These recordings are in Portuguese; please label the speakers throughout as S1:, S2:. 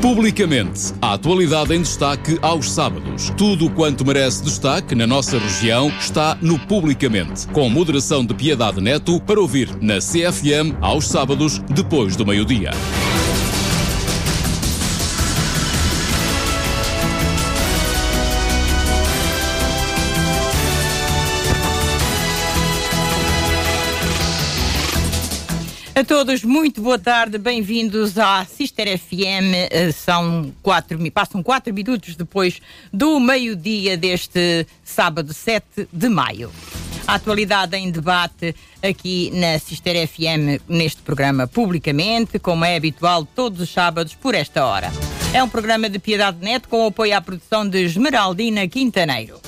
S1: Publicamente, a atualidade em destaque aos sábados. Tudo quanto merece destaque na nossa região está no Publicamente, com moderação de Piedade Neto para ouvir na CFM aos sábados, depois do meio-dia.
S2: A todos, muito boa tarde, bem-vindos à Sister FM. Eh, são quatro, passam quatro minutos depois do meio-dia deste sábado 7 de maio. A atualidade em debate aqui na Sister FM, neste programa publicamente, como é habitual todos os sábados por esta hora. É um programa de Piedade Neto com apoio à produção de Esmeraldina Quintaneiro.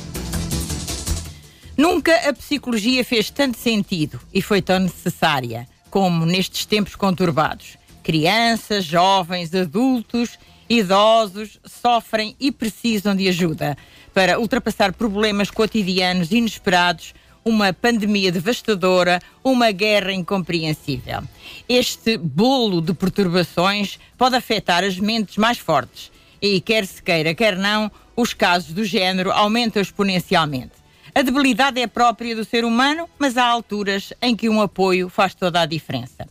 S2: Nunca a psicologia fez tanto sentido e foi tão necessária como nestes tempos conturbados. Crianças, jovens, adultos, idosos sofrem e precisam de ajuda para ultrapassar problemas cotidianos inesperados, uma pandemia devastadora, uma guerra incompreensível. Este bolo de perturbações pode afetar as mentes mais fortes e, quer se queira, quer não, os casos do género aumentam exponencialmente. A debilidade é própria do ser humano, mas há alturas em que um apoio faz toda a diferença.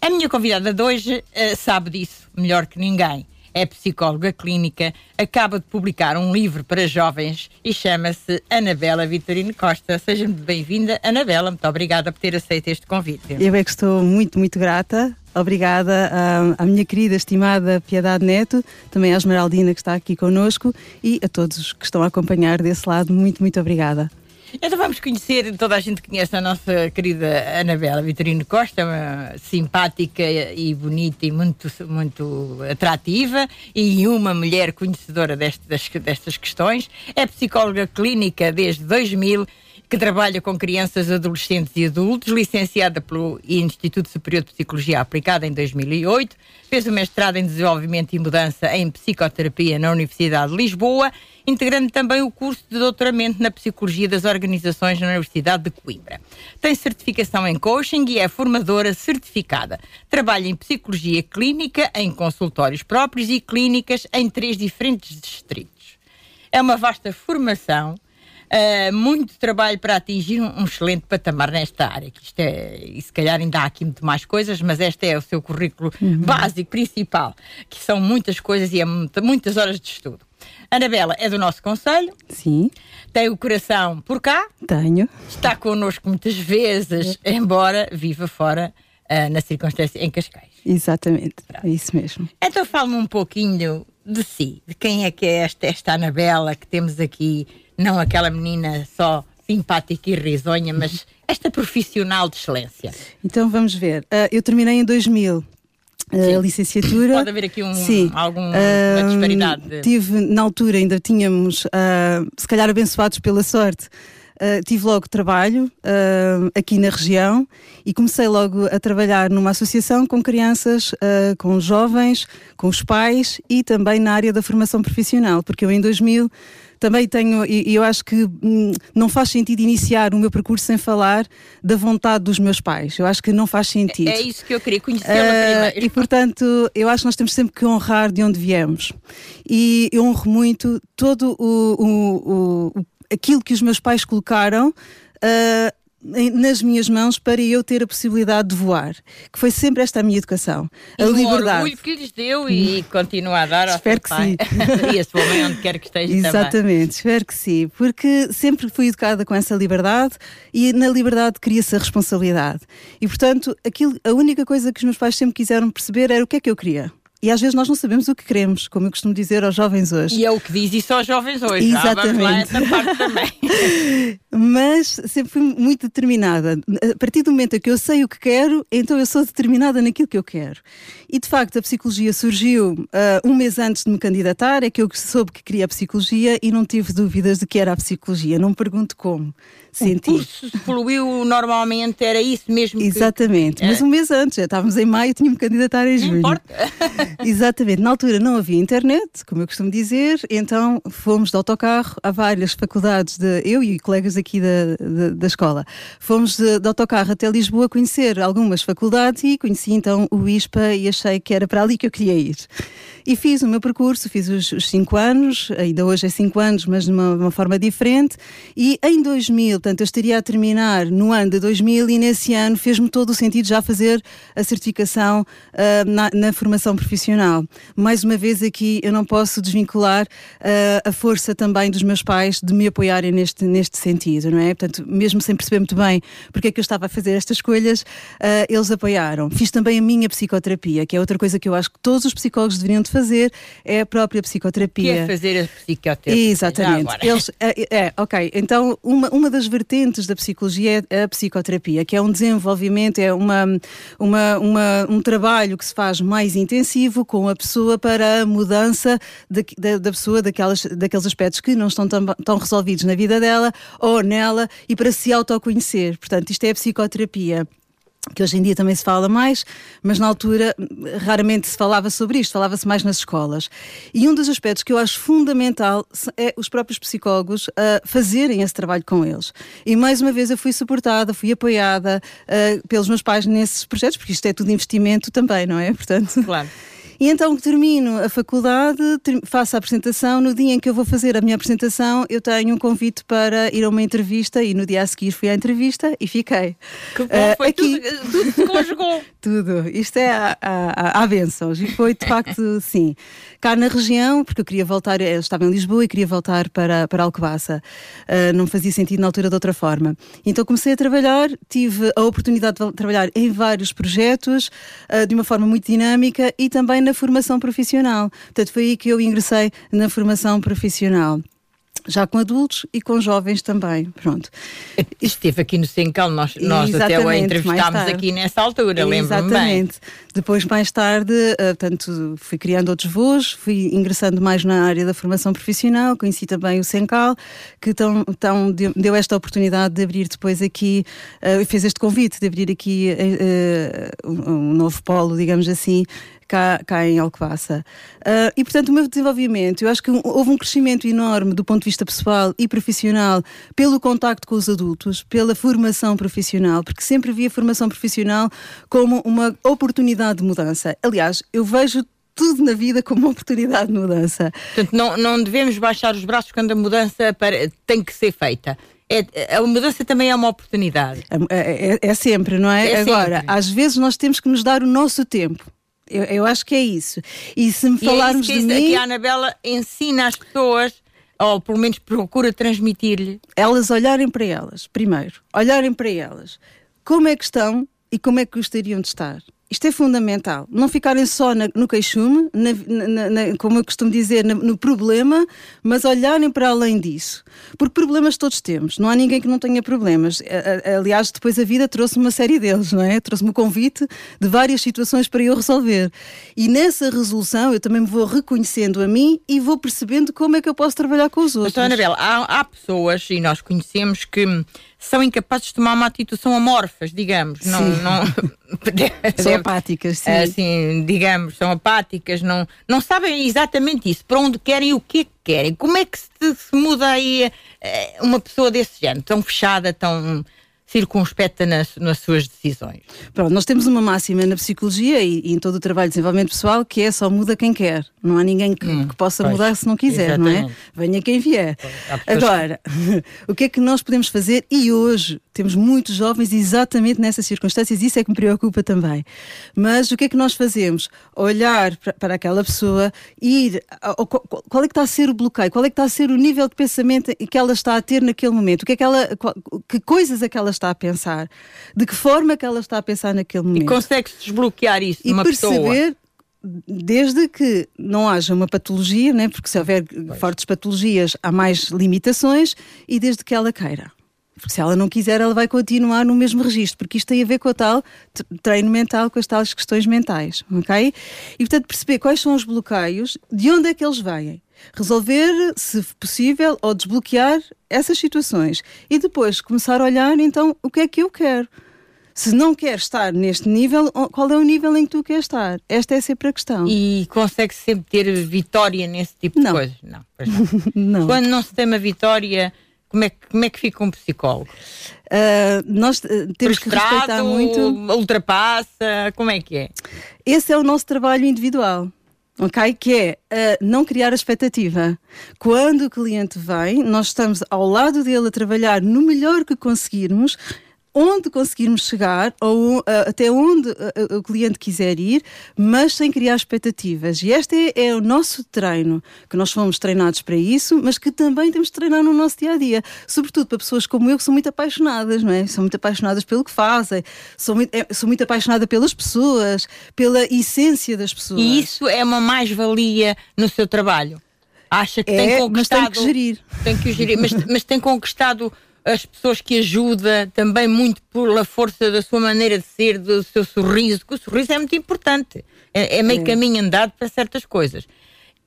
S2: A minha convidada de hoje uh, sabe disso melhor que ninguém. É psicóloga clínica, acaba de publicar um livro para jovens e chama-se Anabela Vitorino Costa. Seja bem-vinda, Anabela. Muito obrigada por ter aceito este convite.
S3: Eu é que estou muito, muito grata Obrigada à, à, minha querida, estimada Piedade Neto, também à Esmeraldina que está aqui connosco e a todos que estão a acompanhar desse lado. Muito, muito obrigada.
S2: Então vamos conhecer, toda a gente conhece a nossa querida Anabela Vitorino Costa, uma simpática e bonita e muito, muito atrativa e uma mulher conhecedora destas, destas questões. É psicóloga clínica desde 2000 que trabalha com crianças, adolescentes e adultos, licenciada pelo Instituto Superior de Psicologia Aplicada em 2008, fez o mestrado em Desenvolvimento e Mudança em Psicoterapia na Universidade de Lisboa, integrando também o curso de doutoramento na Psicologia das Organizações na Universidade de Coimbra. Tem certificação em coaching e é formadora certificada. Trabalha em psicologia clínica, em consultórios próprios e clínicas em três diferentes distritos. É uma vasta formação uh, muito trabalho para atingir um, um, excelente patamar nesta área. Que isto é, e se calhar ainda há aqui muito mais coisas, mas este é o seu currículo uhum. básico, principal, que são muitas coisas e é muita, muitas horas de estudo. Anabela é do nosso conselho.
S3: Sim.
S2: Tem o coração por cá.
S3: Tenho.
S2: Está connosco muitas vezes, embora viva fora uh, na circunstância em Cascais.
S3: Exatamente, Pronto. é isso mesmo.
S2: Então fale-me um pouquinho de si, de quem é que é esta, esta Anabela que temos aqui não aquela menina só simpática e risonha, mas esta profissional de excelência.
S3: Então vamos ver. Uh, eu terminei em 2000 a licenciatura.
S2: Pode haver aqui um, Sim. alguma uh, disparidade.
S3: Tive, na altura ainda tínhamos, uh, se calhar abençoados pela sorte, Uh, tive logo trabalho uh, aqui na região e comecei logo a trabalhar numa associação com crianças, uh, com jovens, com os pais e também na área da formação profissional, porque eu em 2000 também tenho, e eu acho que hum, não faz sentido iniciar o meu percurso sem falar da vontade dos meus pais. Eu acho que não faz sentido.
S2: É isso que eu queria conhecer uh,
S3: primeiro. E portanto, eu acho que nós temos sempre que honrar de onde viemos. E eu honro muito todo o, o, o aquilo que os meus pais colocaram. Uh, nas minhas mãos para eu ter a possibilidade de voar, que foi sempre esta a minha educação, a
S2: e
S3: liberdade.
S2: O orgulho que lhes deu e continua a dar
S3: Espero que
S2: pai.
S3: sim.
S2: e a sua mãe onde quer que esteja
S3: Exatamente,
S2: também.
S3: espero que sim, porque sempre fui educada com essa liberdade e na liberdade cria-se a responsabilidade. E portanto, aquilo, a única coisa que os meus pais sempre quiseram perceber era o que é que eu queria. E às vezes nós não sabemos o que queremos, como eu costumo dizer aos jovens hoje.
S2: E é o que diz isso aos jovens hoje.
S3: Exatamente.
S2: Ah, parte também.
S3: Mas sempre fui muito determinada. A partir do momento em que eu sei o que quero, então eu sou determinada naquilo que eu quero. E de facto a psicologia surgiu uh, um mês antes de me candidatar, é que eu soube que queria a psicologia e não tive dúvidas de que era a psicologia. Não me pergunto como. Senti. O
S2: curso fluiu normalmente, era isso mesmo?
S3: Exatamente,
S2: que...
S3: mas um mês antes, já estávamos em maio, tinha-me candidatar em
S2: julho. Não importa.
S3: Exatamente. Na altura não havia internet, como eu costumo dizer, então fomos de autocarro a várias faculdades, de, eu e colegas aqui da, da, da escola. Fomos de, de, autocarro até Lisboa conhecer algumas faculdades e conheci então o ISPA e achei que era para ali que eu queria ir. E fiz o meu percurso, fiz os, os cinco anos, ainda hoje é cinco anos, mas de uma, uma, forma diferente. E em 2000, portanto, eu estaria a terminar no ano de 2000 e nesse ano fez-me todo o sentido já fazer a certificação uh, na, na, formação profissional. Mais uma vez aqui eu não posso desvincular uh, a força também dos meus pais de me apoiarem neste, neste sentido, não é? Portanto, mesmo sem perceber muito bem porque é que eu estava a fazer estas escolhas, uh, eles apoiaram. Fiz também a minha psicoterapia, que é outra coisa que eu acho que todos os psicólogos deveriam de fazer, é a própria psicoterapia. Que
S2: é fazer a psicoterapia.
S3: Exatamente. Eles, é, é, ok. Então, uma, uma das vertentes da psicologia é a psicoterapia, que é um desenvolvimento, é uma, uma, uma, um trabalho que se faz mais intensivo com a pessoa para a mudança de, da, pessoa, daquelas, daqueles aspectos que não estão tão, tão resolvidos na vida dela ou nela e para se autoconhecer. Portanto, isto é a psicoterapia que hoje em dia também se fala mais, mas na altura raramente se falava sobre isto, falava-se mais nas escolas. E um dos aspectos que eu acho fundamental é os próprios psicólogos uh, fazerem esse trabalho com eles. E mais uma vez eu fui suportada, fui apoiada uh, pelos meus pais nesses projetos, porque isto é tudo investimento também, não é?
S2: Portanto. Claro.
S3: E então termino a faculdade, faço a apresentação. No dia em que eu vou fazer a minha apresentação, eu tenho um convite para ir a uma entrevista e no dia a seguir fui à entrevista e fiquei.
S2: Que bom, uh, foi aqui. tudo, tudo se conjugou.
S3: tudo. Isto é a, a, a, a benção. E foi de facto, sim. Cá na região, porque eu queria voltar, eu estava em Lisboa e queria voltar para, para Alcobaça. Uh, não fazia sentido na altura de outra forma. Então comecei a trabalhar, tive a oportunidade de trabalhar em vários projetos, uh, de uma forma muito dinâmica e também na formação profissional. Portanto, foi aí que eu ingressei na formação profissional já com adultos e com jovens também. Pronto.
S2: Esteve aqui no Sencal, nós, nós até o entrevistámos aqui nessa altura, lembro-me bem.
S3: Depois, mais tarde, uh, portanto, fui criando outros voos, fui ingressando mais na área da formação profissional, conheci também o Sencal, que tão, tão deu esta oportunidade de abrir depois aqui, uh, fez este convite de abrir aqui uh, um novo polo, digamos assim, cá, cá em Alcobaça. Uh, e, portanto, o meu desenvolvimento, eu acho que houve um crescimento enorme do ponto de vista pessoal e profissional pelo contacto com os adultos, pela formação profissional, porque sempre vi a formação profissional como uma oportunidade de mudança. Aliás, eu vejo tudo na vida como uma oportunidade de mudança.
S2: Portanto, não, não devemos baixar os braços quando a mudança para, tem que ser feita. É, a mudança também é uma oportunidade.
S3: É, é, é sempre, não é? é Agora, sempre. às vezes nós temos que nos dar o nosso tempo. Eu, eu acho que é isso. E se me e falarmos
S2: é isso
S3: que,
S2: de
S3: mim...
S2: que a Anabela ensina às pessoas, ou pelo menos procura transmitir-lhe.
S3: Elas olharem para elas, primeiro. Olharem para elas. Como é que estão e como é que gostariam de estar. Isto é fundamental. Não ficarem só na, no queixume, na, na, na, como eu costumo dizer, no problema, mas olharem para além disso. Porque problemas todos temos. Não há ninguém que não tenha problemas. Aliás, depois a vida trouxe-me uma série deles, não é? Trouxe-me o convite de várias situações para eu resolver. E nessa resolução eu também me vou reconhecendo a mim e vou percebendo como é que eu posso trabalhar com os outros.
S2: Então, Anabela, há, há pessoas, e nós conhecemos, que são incapazes de tomar uma atitude, são amorfas, digamos. Não, não,
S3: são apáticas, sim.
S2: Assim, digamos, são apáticas, não, não sabem exatamente isso, para onde querem e o que é que querem. Como é que se, se muda aí eh, uma pessoa desse género, tão fechada, tão circunspecta nas, nas suas decisões.
S3: Pronto, nós temos uma máxima na psicologia e, e, em todo o trabalho de desenvolvimento pessoal que é só muda quem quer. Não há ninguém que, hum, que possa pois, mudar se não quiser, exatamente. não é? Venha quem vier. Agora, o que é que nós podemos fazer? E hoje temos muitos jovens exatamente nessas circunstâncias, isso é que me preocupa também. Mas o que é que nós fazemos? Olhar para, para aquela pessoa, ir. Qual é que está a ser o bloqueio? Qual é que está a ser o nível de pensamento que ela está a ter naquele momento? O que é que ela. Que coisas é que ela está a pensar, de que forma que ela está a pensar naquele momento.
S2: E consegue-se desbloquear isso
S3: e
S2: numa
S3: perceber, pessoa? Desde que não haja uma patologia, né? porque se houver fortes patologias há mais limitações, e desde que ela queira. Porque se ela não quiser, ela vai continuar no mesmo registro, porque isto tem a ver com a tal treino mental, com as tais questões mentais, ok? E portanto perceber quais são os bloqueios, de onde é que eles vêm resolver, se possível, ou desbloquear essas situações. E depois começar a olhar, então, o que é que eu quero. Se não queres estar neste nível, qual é o nível em que tu queres estar? Esta é sempre a questão.
S2: E consegue -se sempre ter vitória nesse tipo
S3: não.
S2: de coisas? Não, não.
S3: não.
S2: Quando não se tem uma vitória, como é que, como é que fica um psicólogo?
S3: Uh, nós uh, temos que respeitar muito.
S2: Ultrapassa, como é que é?
S3: Esse é o nosso trabalho individual ok? Que é uh, não criar a expectativa. Quando o cliente vem, nós estamos ao lado dele a trabalhar no melhor que conseguirmos onde conseguirmos chegar ou uh, até onde uh, o cliente quiser ir, mas sem criar expectativas. E este é, é, o nosso treino, que nós fomos treinados para isso, mas que também temos de treinar no nosso dia a dia. Sobretudo para pessoas como eu, que são muito apaixonadas, não é? São muito apaixonadas pelo que fazem, sou muito, é, sou muito apaixonada pelas pessoas, pela essência das pessoas.
S2: E isso é uma mais-valia no seu trabalho? Acha que
S3: é,
S2: tem conquistado.
S3: Mas tem que gerir.
S2: Tem que gerir, mas, mas tem conquistado as pessoas que ajuda também muito pela força da sua maneira de ser, do seu sorriso, que o sorriso é muito importante. É, é meio é. caminho andado para certas coisas.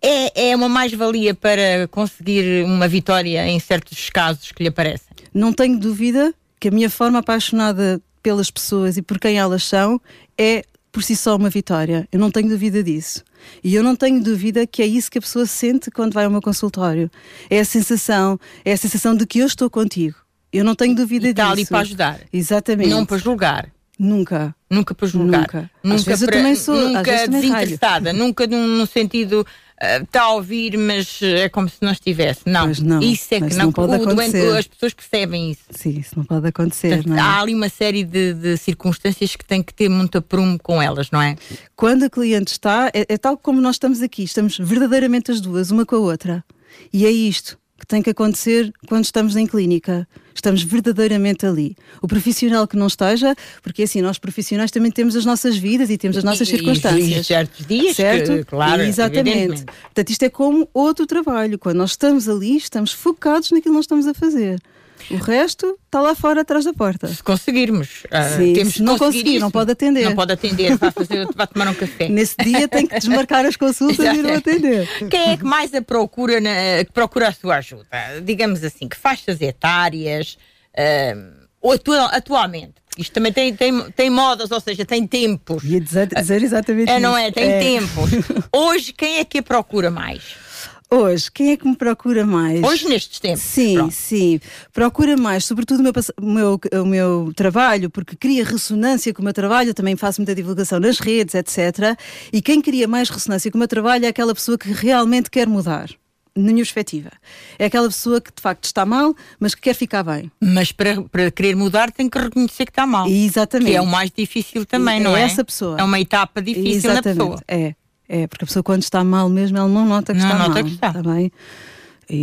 S2: É, é uma mais-valia para conseguir uma vitória em certos casos que lhe aparecem?
S3: Não tenho dúvida que a minha forma apaixonada pelas pessoas e por quem elas são é por si só uma vitória. Eu não tenho dúvida disso. E eu não tenho dúvida que é isso que a pessoa sente quando vai ao meu consultório. É a sensação, é a sensação de que eu estou contigo. Eu não tenho dúvida
S2: e
S3: disso.
S2: Está ali para ajudar.
S3: Exatamente.
S2: Não para julgar.
S3: Nunca.
S2: Nunca para julgar.
S3: Nunca.
S2: Nunca
S3: às vezes
S2: para,
S3: eu também sou.
S2: Nunca desinteressada. nunca no sentido. Está a ouvir, mas é como se não estivesse. Não,
S3: não
S2: isso é que não,
S3: não pode
S2: o
S3: acontecer.
S2: Doente, as pessoas percebem isso.
S3: Sim, isso não pode acontecer.
S2: Portanto,
S3: não é?
S2: Há ali uma série de, de, circunstâncias que tem que ter muito aprumo com elas, não é?
S3: Quando a cliente está, é, é tal como nós estamos aqui, estamos verdadeiramente as duas, uma com a outra. E é isto que tem que acontecer quando estamos em clínica. Estamos verdadeiramente ali. O profissional que não esteja, porque assim, nós profissionais também temos as nossas vidas e temos as nossas
S2: e,
S3: circunstâncias.
S2: E certos dias,
S3: certo?
S2: Que, claro.
S3: Exatamente. Portanto, isto é como outro trabalho. Quando nós estamos ali, estamos focados naquilo que nós estamos a fazer. O resto está lá fora, atrás da porta.
S2: Se conseguirmos. Uh,
S3: Sim,
S2: temos
S3: se não conseguir, não pode atender.
S2: Não pode atender, vai, fazer, vai tomar um café.
S3: Nesse dia tem que desmarcar as consultas e não atender.
S2: Quem é que mais a procura, na, que procura a sua ajuda? Digamos assim, que faixas etárias, uh, atual, atualmente? Isto também tem, tem, tem modas, ou seja, tem tempos.
S3: Ia dizer, dizer exatamente
S2: é,
S3: isso.
S2: Não é? Tem
S3: é.
S2: tempos. Hoje, quem é que a procura mais?
S3: Hoje, quem é que me procura mais?
S2: Hoje, nestes tempos.
S3: Sim,
S2: Pronto.
S3: sim. Procura mais, sobretudo o meu, meu, o meu trabalho, porque cria ressonância com o meu trabalho, eu também faço muita divulgação nas redes, etc. E quem cria mais ressonância com o meu trabalho é aquela pessoa que realmente quer mudar. Na minha perspectiva. É aquela pessoa que de facto está mal, mas que quer ficar bem.
S2: Mas para, para querer mudar tem que reconhecer que está mal.
S3: Exatamente.
S2: Que é o mais difícil também,
S3: é
S2: não é?
S3: É essa pessoa.
S2: É uma etapa difícil
S3: Exatamente.
S2: na pessoa.
S3: É. É, porque a pessoa quando está mal mesmo, ela não nota que
S2: não
S3: está
S2: nota
S3: mal.
S2: Que está.
S3: está bem?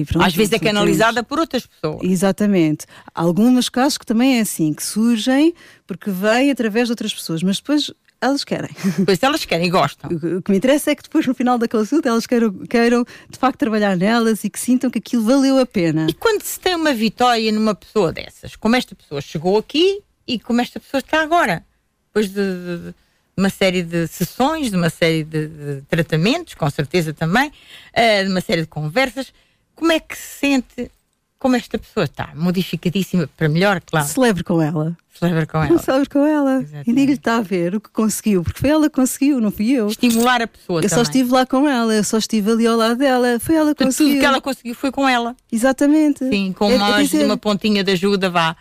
S3: Pronto,
S2: Às vezes é canalizada por outras pessoas.
S3: Exatamente. Há alguns casos que também é assim, que surgem porque vêm através de outras pessoas, mas depois elas querem.
S2: Pois elas querem e gostam.
S3: O que me interessa é que depois, no final da consulta, elas queiram, queiram de facto trabalhar nelas e que sintam que aquilo valeu a pena.
S2: E quando se tem uma vitória numa pessoa dessas, como esta pessoa chegou aqui e como esta pessoa está agora, depois de, de uma série de sessões, de uma série de, de tratamentos, com certeza também, uh, de uma série de conversas. Como é que se sente como esta pessoa está? Modificadíssima para melhor, claro.
S3: Celebre com ela.
S2: Celebre com ela.
S3: Celebre com ela. Exatamente. E diga-lhe está a ver o que conseguiu, porque foi ela que conseguiu, não fui eu.
S2: Estimular a pessoa.
S3: Eu
S2: também.
S3: só estive lá com ela, eu só estive ali ao lado dela. Foi ela que
S2: Tudo
S3: conseguiu.
S2: Tudo que ela conseguiu foi com ela.
S3: Exatamente.
S2: Sim, com
S3: é,
S2: uma,
S3: é dizer,
S2: uma pontinha de ajuda, vá.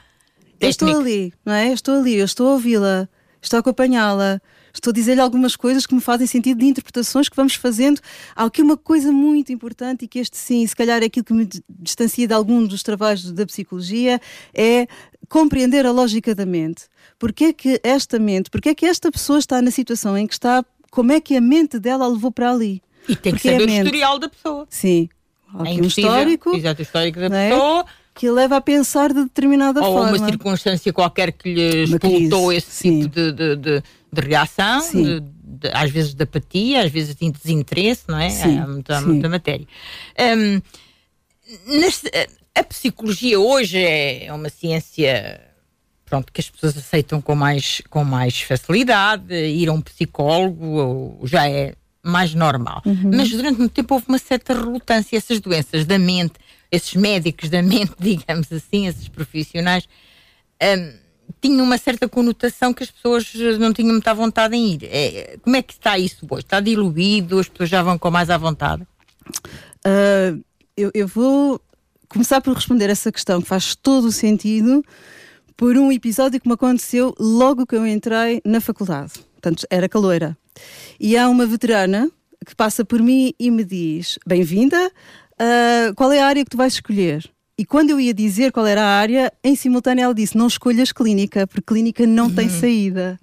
S3: Eu estou ali, não é? Eu estou ali, eu estou a ouvi-la, estou a acompanhá-la. Estou a dizer-lhe algumas coisas que me fazem sentido de interpretações que vamos fazendo. Há aqui uma coisa muito importante e que este sim, se calhar é aquilo que me distancia de algum dos trabalhos da psicologia, é compreender a lógica da mente. Porquê é que esta mente, porquê é que esta pessoa está na situação em que está, como é que a mente dela a levou para ali?
S2: E tem
S3: Porque
S2: que saber
S3: é
S2: o
S3: mente.
S2: historial da pessoa.
S3: Sim. Há
S2: É
S3: aqui um histórico.
S2: Exato, o histórico da
S3: é?
S2: pessoa.
S3: Que a leva a pensar de determinada
S2: ou
S3: forma.
S2: uma circunstância qualquer que lhe
S3: crise,
S2: esse
S3: sim.
S2: tipo de, de, de, de reação, de- de- às vezes de apatia, às vezes de desinteresse, não é?
S3: Sim,
S2: Há muita,
S3: sim.
S2: muita matéria. Hum, nas- a psicologia hoje é uma ciência pronto, que as pessoas aceitam com mais, com mais facilidade, ir a um psicólogo já é mais normal.
S3: Uhum.
S2: Mas durante muito tempo houve uma certa relutância. Essas doenças da mente, esses médicos da mente, digamos assim, esses profissionais, hum, tinha uma certa conotação que as pessoas não tinham muita vontade em ir. É, como é que está isso hoje? Está diluído? As pessoas já vão com mais à vontade?
S3: Uh, eu, eu vou começar por responder essa questão que faz todo o sentido por um episódio que me aconteceu logo que eu entrei na faculdade. Portanto, era caloira. E há uma veterana que passa por mim e me diz: Bem-vinda, uh, qual é a área que tu vais escolher? E quando eu ia dizer qual era a área, em simultâneo ela disse: Não escolhas clínica, porque clínica não uhum. tem saída.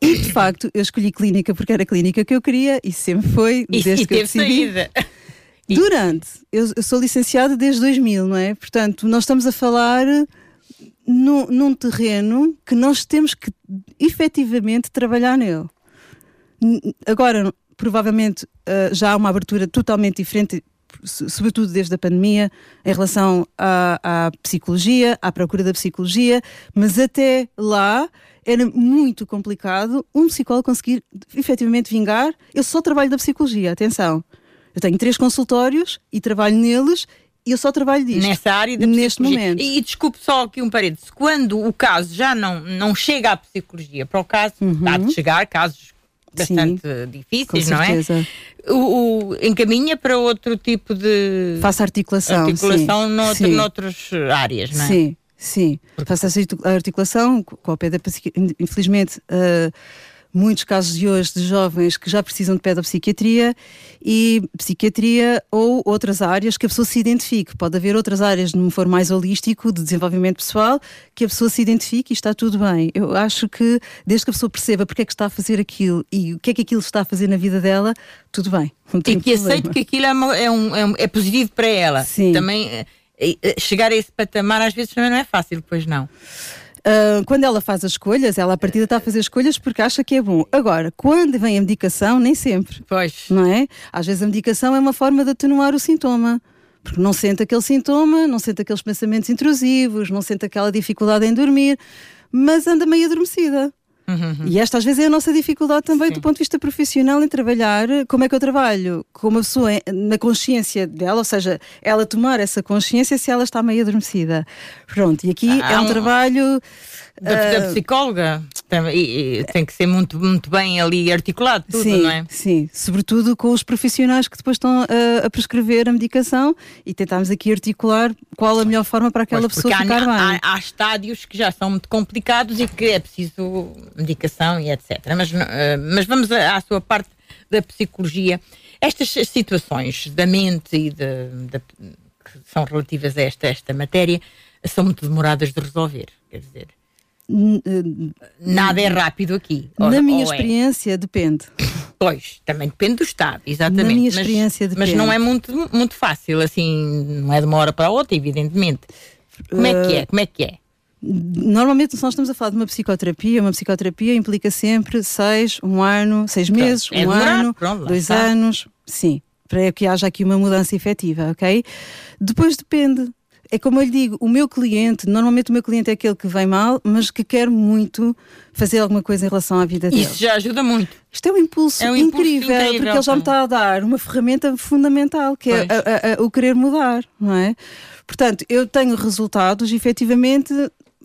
S3: E de facto, eu escolhi clínica porque era a clínica que eu queria e sempre foi,
S2: e,
S3: desde
S2: e
S3: que eu decidi. Saída.
S2: Durante,
S3: eu, eu, sou licenciada desde 2000, não é? Portanto, nós estamos a falar no, num terreno que nós temos que efetivamente trabalhar nele. Agora, provavelmente, uh, já há uma abertura totalmente diferente, sobretudo desde a pandemia, em relação à, à psicologia, à procura da psicologia, mas até lá era muito complicado um psicólogo conseguir efetivamente vingar. Eu só trabalho da psicologia, atenção. Eu tenho três consultórios e trabalho neles e eu só trabalho disto.
S2: Nessa área da
S3: Neste momento.
S2: E, e desculpe só aqui um parênteses. Quando o caso já não, não chega à psicologia, para o caso, uhum. há de chegar casos bastante Sim, difíceis, não é? O, o, encaminha para outro tipo de.
S3: Faça articulação.
S2: Articulação sim, noutro, sim. noutras áreas, não é?
S3: Sim, sim. Faça essa articulação com a pé Infelizmente. Uh, muitos casos de hoje de jovens que já precisam de pedopsiquiatria e psiquiatria ou outras áreas que a pessoa se identifique. Pode haver outras áreas, num for mais holístico, de desenvolvimento pessoal, que a pessoa se identifique e está tudo bem. Eu acho que, desde que a pessoa perceba porque é que está a fazer aquilo e o que é que aquilo está a fazer na vida dela, tudo bem.
S2: e que problema. aceite que aquilo é, uma, é, um, é, um, é positivo para ela.
S3: Sim.
S2: Também eh, chegar a esse patamar às vezes também não é fácil, pois não.
S3: Uh, quando ela faz as escolhas, ela a partida está a fazer escolhas porque acha que é bom. Agora, quando vem a medicação, nem sempre.
S2: Pois.
S3: Não é? Às vezes a medicação é uma forma de atenuar o sintoma. Porque não sente aquele sintoma, não sente aqueles pensamentos intrusivos, não sente aquela dificuldade em dormir, mas anda meio adormecida. Uhum. E esta às vezes é a nossa dificuldade também Sim. do ponto de vista profissional em trabalhar. Como é que eu trabalho? Com uma pessoa na consciência dela, ou seja, ela tomar essa consciência se ela está meio adormecida. Pronto, e aqui ah, é um, um trabalho
S2: da, da ah, psicóloga tem, tem que ser muito, muito bem ali articulado tudo,
S3: sim,
S2: não é?
S3: Sim, sobretudo com os profissionais que depois estão a, a prescrever a medicação e tentarmos aqui articular qual a melhor forma para aquela pois, pessoa ficar há,
S2: bem. Há, há, estádios que já são muito complicados e que é preciso medicação e etc. Mas, uh, mas vamos à, à sua parte da psicologia. Estas situações da mente e de, de, que são relativas a esta, esta matéria são muito demoradas de resolver. Quer dizer, Nada é rápido aqui.
S3: Na ou, minha ou é? experiência, é. depende.
S2: Pois, também depende do Estado, exatamente.
S3: Na minha experiência,
S2: mas,
S3: depende.
S2: Mas não é muito, muito fácil, assim, não é de uma hora para a outra, evidentemente. Como é que é? Como é que é?
S3: Normalmente, se nós estamos a falar de uma psicoterapia, uma psicoterapia implica sempre seis, um ano, seis meses, é um demorar, ano, pronto, dois está. anos, sim, para que haja aqui uma mudança efetiva, ok? Depois depende é como eu lhe digo, o meu cliente, normalmente o meu cliente é aquele que vem mal, mas que quer muito fazer alguma coisa em relação à vida dele.
S2: Isso já ajuda muito.
S3: Isto é um impulso, é um incrível, impulso incrível, porque ele já me está a dar uma ferramenta fundamental, que pois. é a, a, a, o querer mudar, não é? Portanto, eu tenho resultados, efetivamente,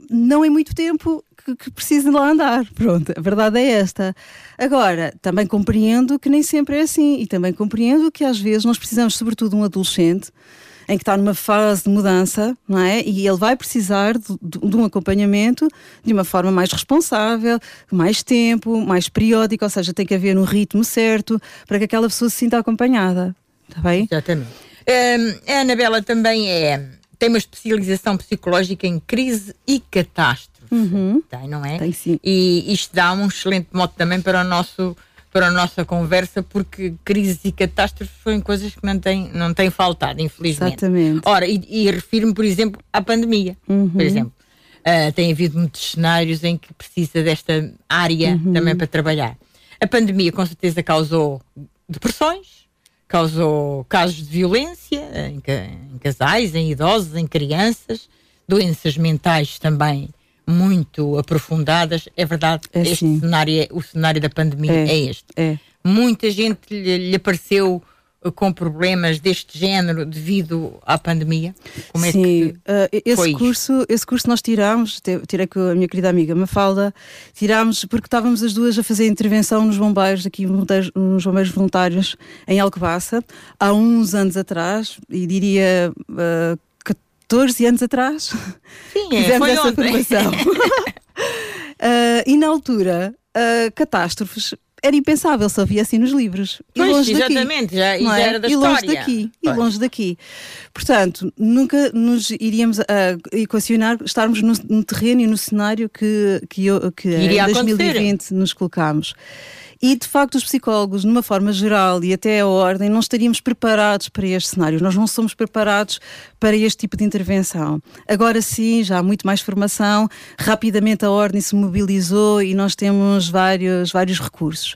S3: não em muito tempo, que, que preciso de lá andar. Pronto, a verdade é esta. Agora, também compreendo que nem sempre é assim e também compreendo que às vezes nós precisamos, sobretudo, de um adolescente em que está numa fase de mudança, não é? E ele vai precisar de, de, um acompanhamento de uma forma mais responsável, mais tempo, mais periódico, ou seja, tem que haver um ritmo certo para que aquela pessoa se sinta acompanhada. Está bem?
S2: Exatamente. Um, a Anabela também é, tem uma especialização psicológica em crise e catástrofe.
S3: Uhum.
S2: Tem, não é?
S3: Tem sim.
S2: E isto dá um excelente modo também para o nosso para a nossa conversa, porque crises e catástrofes foram coisas que não têm, não têm faltado, infelizmente.
S3: Exatamente.
S2: Ora, e, e refiro-me, por exemplo, à pandemia.
S3: Uhum.
S2: Por exemplo, uh, tem havido muitos cenários em que precisa desta área uhum. também para trabalhar. A pandemia, com certeza, causou depressões, causou casos de violência em, em casais, em idosos, em crianças, doenças mentais também muito aprofundadas, é verdade,
S3: é
S2: este cenário, é, o cenário da pandemia
S3: é,
S2: é este.
S3: É.
S2: Muita gente lhe, lhe apareceu com problemas deste género devido à pandemia?
S3: Como é Sim, que uh, esse, curso, esse curso nós tirámos, tirei com a minha querida amiga Mafalda, tirámos porque estávamos as duas a fazer intervenção nos bombeiros, aqui nos bombeiros voluntários em Alcobaça, há uns anos atrás, e diria uh, 14 anos atrás.
S2: Sim, é, fizemos essa ontem.
S3: formação. uh, e na altura, uh, catástrofes era impensável, só via assim nos livros.
S2: Pois, e longe exatamente, daqui, já, e já é? era da
S3: e
S2: história.
S3: longe daqui, pois. e longe daqui. Portanto, nunca nos iríamos uh, equacionar estarmos no, no, terreno e no cenário que, que, eu, que em 2020 acontecer. nos colocámos. E, de facto, os psicólogos, numa forma geral e até a ordem, não estaríamos preparados para este cenário. Nós não somos preparados para este tipo de intervenção. Agora sim, já há muito mais formação, rapidamente a ordem se mobilizou e nós temos vários, vários recursos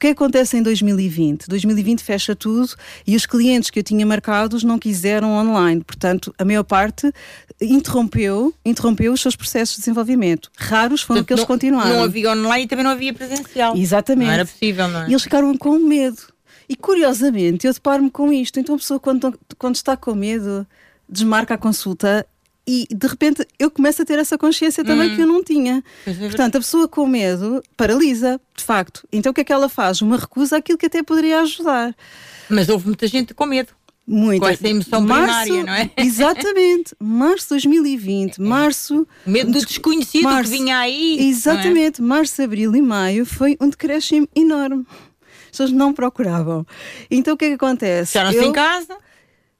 S3: que acontece em 2020? 2020 fecha tudo e os clientes que eu tinha marcados não quiseram online. Portanto, a maior parte interrompeu, interrompeu os seus processos de desenvolvimento. Raros foram aqueles que continuaram.
S2: Não havia online e também não havia presencial.
S3: Exatamente. Não
S2: era possível, não é?
S3: E eles ficaram com medo. E curiosamente, eu deparo-me com isto. Então a pessoa, quando, quando está com medo, desmarca a consulta e de repente eu começo a ter essa consciência também hum. que eu não tinha. É Portanto, a pessoa com medo paralisa, de facto. Então o que é que ela faz? Uma recusa àquilo que até poderia ajudar.
S2: Mas houve muita gente com medo.
S3: Muito.
S2: Com essa emoção março, primária, não é?
S3: Exatamente. Março de 2020, março.
S2: Medo do desconhecido março, que vinha aí.
S3: É? Exatamente. É? Março, abril e maio foi um decréscimo enorme. As pessoas não procuravam. Então o que é que acontece?
S2: Não eu, em casa?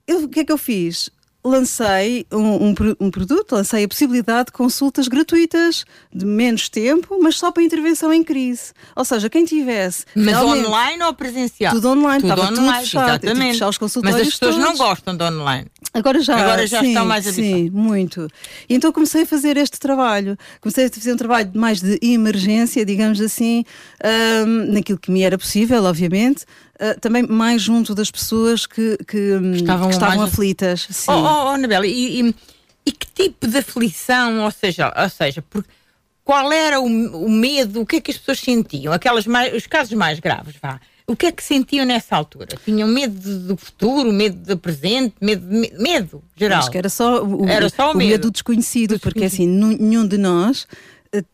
S3: Eu, o que é que eu fiz? Lancei um, um, um, produto, lancei a possibilidade de consultas gratuitas de menos tempo, mas só para intervenção em crise. Ou seja, quem tivesse.
S2: Mas online ou presencial?
S3: Tudo online, tudo estava online, tudo fechado.
S2: Exatamente.
S3: Fechar os consultórios
S2: mas as pessoas
S3: todos.
S2: não gostam de online.
S3: Agora já,
S2: Agora já
S3: sim,
S2: estão mais
S3: habituados. Sim, muito. E então comecei a fazer este trabalho. Comecei a fazer um trabalho mais de emergência, digamos assim, um, naquilo que me era possível, obviamente. Uh, também mais junto das pessoas que, que, hum, estavam, que estavam aflitas. Sim. Oh,
S2: oh, oh Anabela, e, e, e, que tipo de aflição, ou seja, ou seja porque qual era o, o medo, o que é que as pessoas sentiam? Aquelas mais, os casos mais graves, vá. O que é que sentiam nessa altura? Tinham medo do futuro, medo do presente, medo, medo geral?
S3: Acho que era só o,
S2: era só o,
S3: o medo. medo desconhecido, do porque assim, nenhum de nós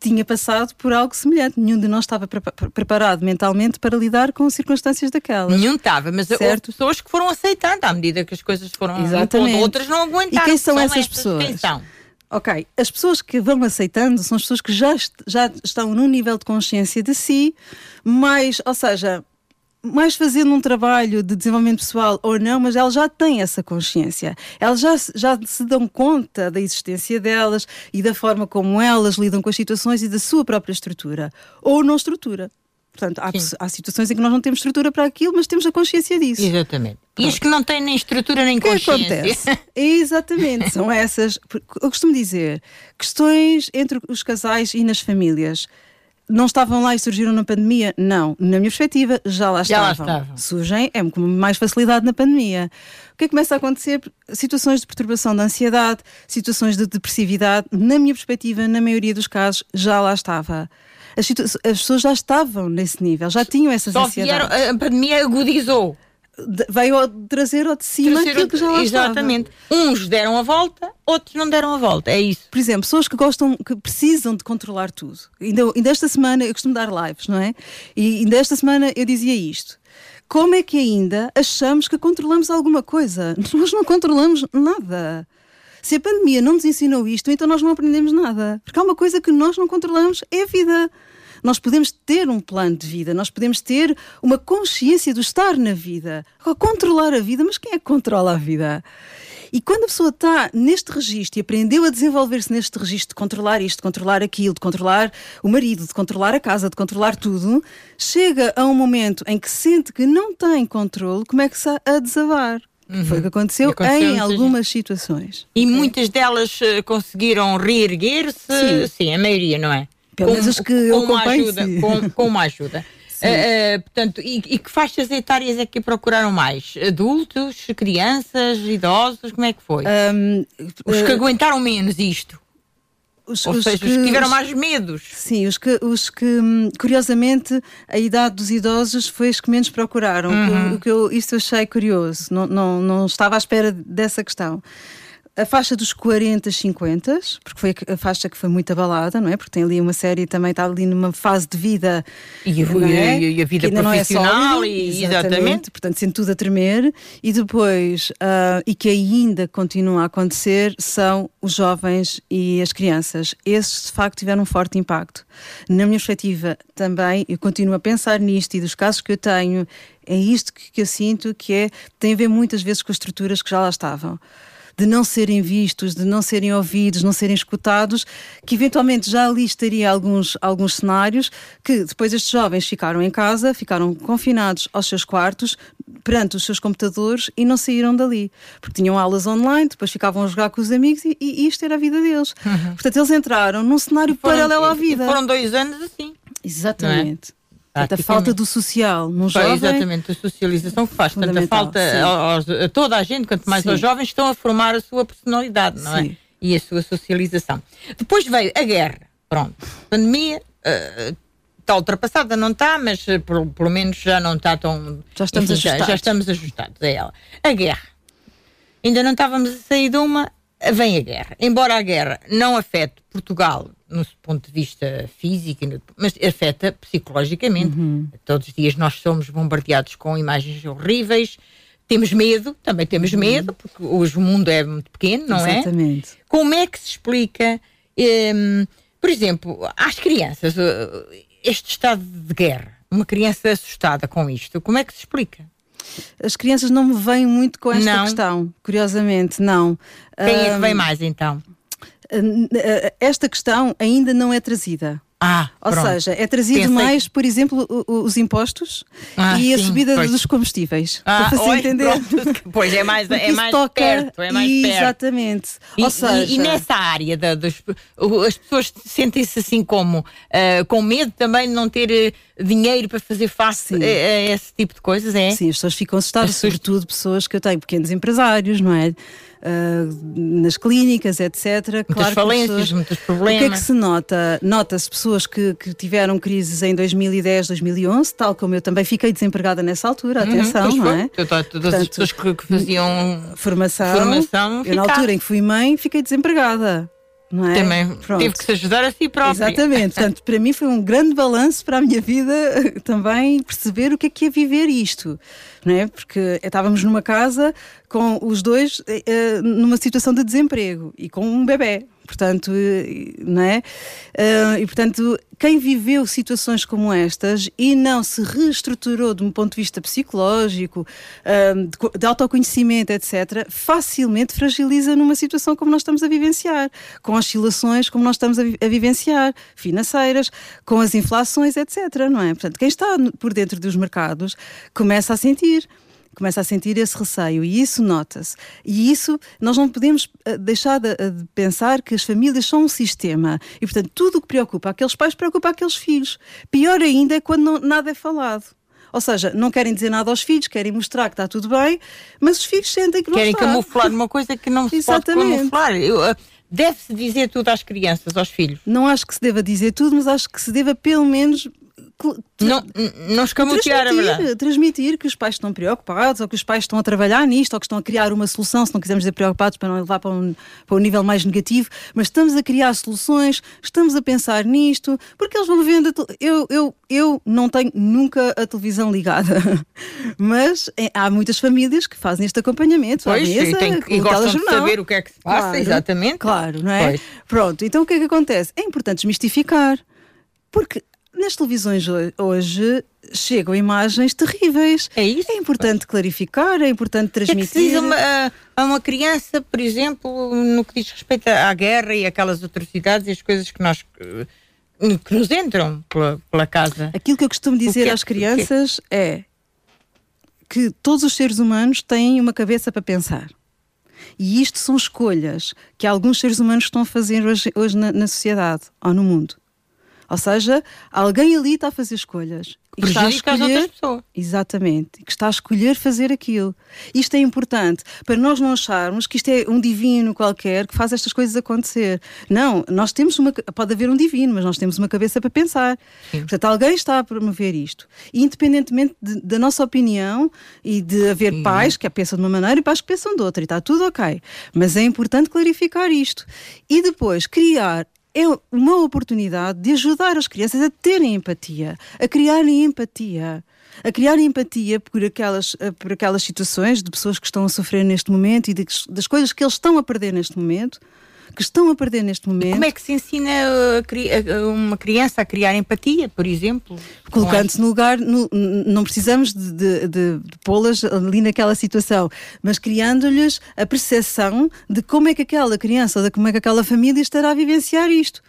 S3: tinha passado por algo semelhante. Nenhum de nós estava pre preparado mentalmente para lidar com circunstâncias daquelas.
S2: Nenhum estava, mas certo? houve pessoas que foram aceitando à medida que as coisas foram
S3: Exatamente.
S2: outras não aguentaram.
S3: E quem são, são essas, essas pessoas?
S2: Quem são?
S3: Ok, as pessoas que vão aceitando são as pessoas que já, já estão num nível de consciência de si, mais, ou seja, mais fazendo um trabalho de desenvolvimento pessoal ou não, mas elas já têm essa consciência. Elas já, já se dão conta da existência delas e da forma como elas lidam com as situações e da sua própria estrutura. Ou não estrutura. Portanto, há, há, situações em que nós não temos estrutura para aquilo, mas temos a consciência disso.
S2: Exatamente. Pronto. E os que não têm nem estrutura nem consciência. O que acontece?
S3: Exatamente. São essas. Eu costumo dizer questões entre os casais e nas famílias não estavam lá e surgiram na pandemia? Não. Na minha perspectiva, já lá
S2: já
S3: estavam.
S2: Lá estavam.
S3: Surgem é com mais facilidade na pandemia. O que é que começa a acontecer? Situações de perturbação da ansiedade, situações de depressividade, na minha perspectiva, na maioria dos casos, já lá estava. As, as pessoas já estavam nesse nível, já tinham essas
S2: Só
S3: ansiedades.
S2: Vieram, a pandemia agudizou
S3: veio trazer ao de cima trazer aquilo que já lá
S2: Exatamente. Estava. Uns deram a volta, outros não deram a volta. É isso.
S3: Por exemplo, pessoas que gostam, que precisam de controlar tudo. Ainda, ainda esta semana, eu costumo dar lives, não é? E ainda esta semana eu dizia isto. Como é que ainda achamos que controlamos alguma coisa? Nós não controlamos nada. Se a pandemia não nos ensinou isto, então nós não aprendemos nada. Porque há uma coisa que nós não controlamos, é a vida. Nós podemos ter um plano de vida, nós podemos ter uma consciência do estar na vida, controlar a vida, mas quem é que controla a vida? E quando a pessoa está neste registro e aprendeu a desenvolver-se neste registro de controlar isto, de controlar aquilo, de controlar o marido, de controlar a casa, de controlar tudo, chega a um momento em que sente que não tem controle, começa a desabar. Uhum. Foi o que aconteceu, aconteceu em algumas situações.
S2: E muitas delas uh, conseguiram reerguer-se? Sim. Sim, a maioria, não é?
S3: Pelo menos os que eu
S2: uma ajuda, com, com uma ajuda. Uh, uh, portanto, e, e, que faixas etárias é que procuraram mais? Adultos, crianças, idosos? Como é que foi? Um, Os que uh, aguentaram menos isto? os, Ou os seja, que, os que tiveram mais medos.
S3: Sim, os que, os que, hum, curiosamente, a idade dos idosos foi os que menos procuraram. Uhum. O, que eu, isso eu achei curioso, não, não, não estava à espera dessa questão a faixa dos 40, 50, porque foi a faixa que foi muito abalada, não é? Porque tem ali uma série também está ali numa fase de vida
S2: e, é? e, a vida profissional é
S3: e exatamente. exatamente, portanto sendo tudo a tremer e depois uh, e que ainda continua a acontecer são os jovens e as crianças. Esses de facto tiveram um forte impacto. Na minha perspectiva também eu continuo a pensar nisto e dos casos que eu tenho é isto que, que eu sinto que é tem a ver muitas vezes com as estruturas que já lá estavam de não serem vistos, de não serem ouvidos, não serem escutados, que eventualmente já ali estaria alguns, alguns cenários que depois estes jovens ficaram em casa, ficaram confinados aos seus quartos, perante os seus computadores e não saíram dali. Porque tinham aulas online, depois ficavam a jogar com os amigos e, e isto era a vida deles. Uhum. Portanto, eles entraram num cenário foram, paralelo à vida.
S2: foram dois anos assim.
S3: Exatamente. Portanto, a falta do social num jovem.
S2: Exatamente, a socialização que faz. Portanto, a falta a toda a gente, quanto mais sim. aos jovens, estão a formar a sua personalidade, não é? sim. é? E a sua socialização. Depois veio a guerra. Pronto. A pandemia uh, está ultrapassada, não está, mas uh, pelo, pelo, menos já não está tão.
S3: Já estamos enfim, ajustados.
S2: Já, já estamos ajustados a ela. A guerra. Ainda não estávamos a sair de uma, vem a guerra. Embora a guerra não afete Portugal no ponto de vista físico, mas afeta psicologicamente. Uhum. Todos os dias nós somos bombardeados com imagens horríveis, temos medo, também temos uhum. medo, porque hoje o mundo é muito pequeno, não
S3: Exatamente. é? Exatamente.
S2: Como é que se explica, um, por exemplo, às crianças, este estado de guerra? Uma criança assustada com isto, como é que se explica?
S3: As crianças não me vêm muito com esta não. questão, curiosamente, não.
S2: Quem é que vem mais então?
S3: Esta questão ainda não é trazida.
S2: Ah,
S3: Ou
S2: pronto.
S3: seja, é trazido Pensei... mais, por exemplo, os impostos ah, e a sim, subida pois. dos combustíveis.
S2: Ah, para oi, entender. Pronto. Pois é mais, é mais toca... perto. É mais
S3: Exatamente.
S2: Perto. Ou e, seja... e, nessa área da, dos, as pessoas sentem-se assim como uh, com medo também de não ter uh, dinheiro para fazer face a, a, esse tipo de coisas, é?
S3: Sim, as pessoas ficam assustadas, sobretudo pessoas que eu tenho, pequenos empresários, não é? Uh, nas clínicas, etc.
S2: Muitas claro falências, pessoas, muitos problemas.
S3: O que é que se nota? Nota-se pessoas que, que, tiveram crises em 2010, 2011, tal como eu também fiquei desempregada nessa altura, uhum, atenção, não é?
S2: Todas Portanto, as pessoas que, que faziam
S3: formação,
S2: formação
S3: eu, na altura em que fui mãe, fiquei desempregada. É?
S2: Também Pronto. teve que se ajudar a si próprio.
S3: Exatamente. Portanto, para mim foi um grande balanço para a minha vida também perceber o que é que é viver isto. Não é? Porque estávamos numa casa com os dois uh, numa situação de desemprego e com um bebê. Portanto, é? Uh, e portanto, quem viveu situações como estas e não se reestruturou de um ponto de vista psicológico, uh, de, autoconhecimento, etc., facilmente fragiliza numa situação como nós estamos a vivenciar, com oscilações como nós estamos a vivenciar, financeiras, com as inflações, etc., não é? Portanto, quem está por dentro dos mercados começa a sentir começa a sentir esse receio e isso nota-se. E isso nós não podemos eh, deixar de, de, pensar que as famílias são um sistema e, portanto, tudo o que preocupa aqueles pais preocupa aqueles filhos. Pior ainda é quando não, nada é falado. Ou seja, não querem dizer nada aos filhos, querem mostrar que está tudo bem, mas os filhos sentem que não
S2: querem
S3: está.
S2: Querem camuflar uma coisa que não se Exatamente. pode camuflar. Eh, deve-se dizer tudo às crianças, aos filhos?
S3: Não acho que se deva dizer tudo, mas acho que se deva pelo menos
S2: não, não escamotear,
S3: a verdade. Transmitir que os pais estão preocupados, ou que os pais estão a trabalhar nisto, ou que estão a criar uma solução, se não quisermos dizer preocupados para não levar para um, para um nível mais negativo, mas estamos a criar soluções, estamos a pensar nisto, porque eles vão vendo. Eu, eu, eu não tenho nunca a televisão ligada, mas é, há muitas famílias que fazem este acompanhamento
S2: pois,
S3: mesa,
S2: tem, e gostam de saber o que é que se passa, claro, exatamente.
S3: Claro, não é? Pois. Pronto, então o que é que acontece? É importante desmistificar. Porque nas televisões hoje chegam imagens terríveis.
S2: É isso?
S3: É importante clarificar, é importante transmitir.
S2: É que uma, a uma criança, por exemplo, no que diz respeito à guerra e aquelas atrocidades e as coisas que nós eh, que nos entram pela, pela casa.
S3: Aquilo que eu costumo dizer é, às crianças é que todos os seres humanos têm uma cabeça para pensar. E isto são escolhas que alguns seres humanos estão a fazer hoje, hoje na, na sociedade ou no mundo. Ou seja, alguém ali está a fazer escolhas.
S2: Que prejudica as outras pessoas.
S3: Exatamente. Que está a escolher fazer aquilo. Isto é importante para nós não acharmos que isto é um divino qualquer que faz estas coisas acontecer. Não, nós temos uma. Pode haver um divino, mas nós temos uma cabeça para pensar. Sim. Portanto, alguém está a promover isto. E independentemente de, da nossa opinião e de haver Sim. pais que pensam de uma maneira e pais que pensam de outra, e está tudo ok. Mas é importante clarificar isto. E depois criar é uma oportunidade de ajudar as crianças a terem empatia, a criarem empatia. A criar empatia por aquelas, eh, por aquelas situações de pessoas que estão a sofrer neste momento e de, das coisas que eles estão a perder neste momento que estão a perder neste momento.
S2: Como é que se ensina uma criança a criar empatia, por exemplo?
S3: Colocando-se no lugar, no, não precisamos de, de, de, pô-las ali naquela situação, mas criando-lhes a percepção de como é que aquela criança ou de como é que aquela família estará a vivenciar isto.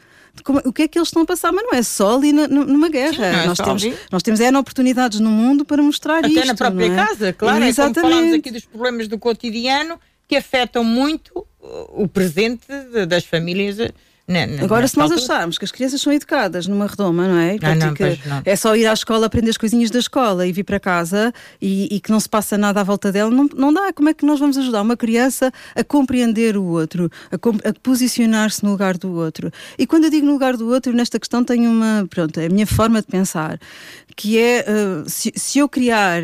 S3: Como, o que é que eles estão a passar, mas não é só ali na, numa guerra. Sim, é nós, temos, nós temos é oportunidades no mundo para mostrar
S2: Até
S3: isto.
S2: Até na própria
S3: é?
S2: casa, claro. Exatamente. É como falamos aqui dos problemas do cotidiano que afetam muito o presente das famílias.
S3: Não, não, Agora, se nós altura... acharmos que as crianças são educadas numa redoma, não é?
S2: Ah, não, que
S3: é só ir à escola aprender as coisinhas da escola e vir para casa e, e, que não se passa nada à volta dela, não, não dá. Como é que nós vamos ajudar uma criança a compreender o outro, a, a posicionar-se no lugar do outro? E quando eu digo no lugar do outro, nesta questão tenho uma. Pronto, é a minha forma de pensar, que é uh, se, se eu criar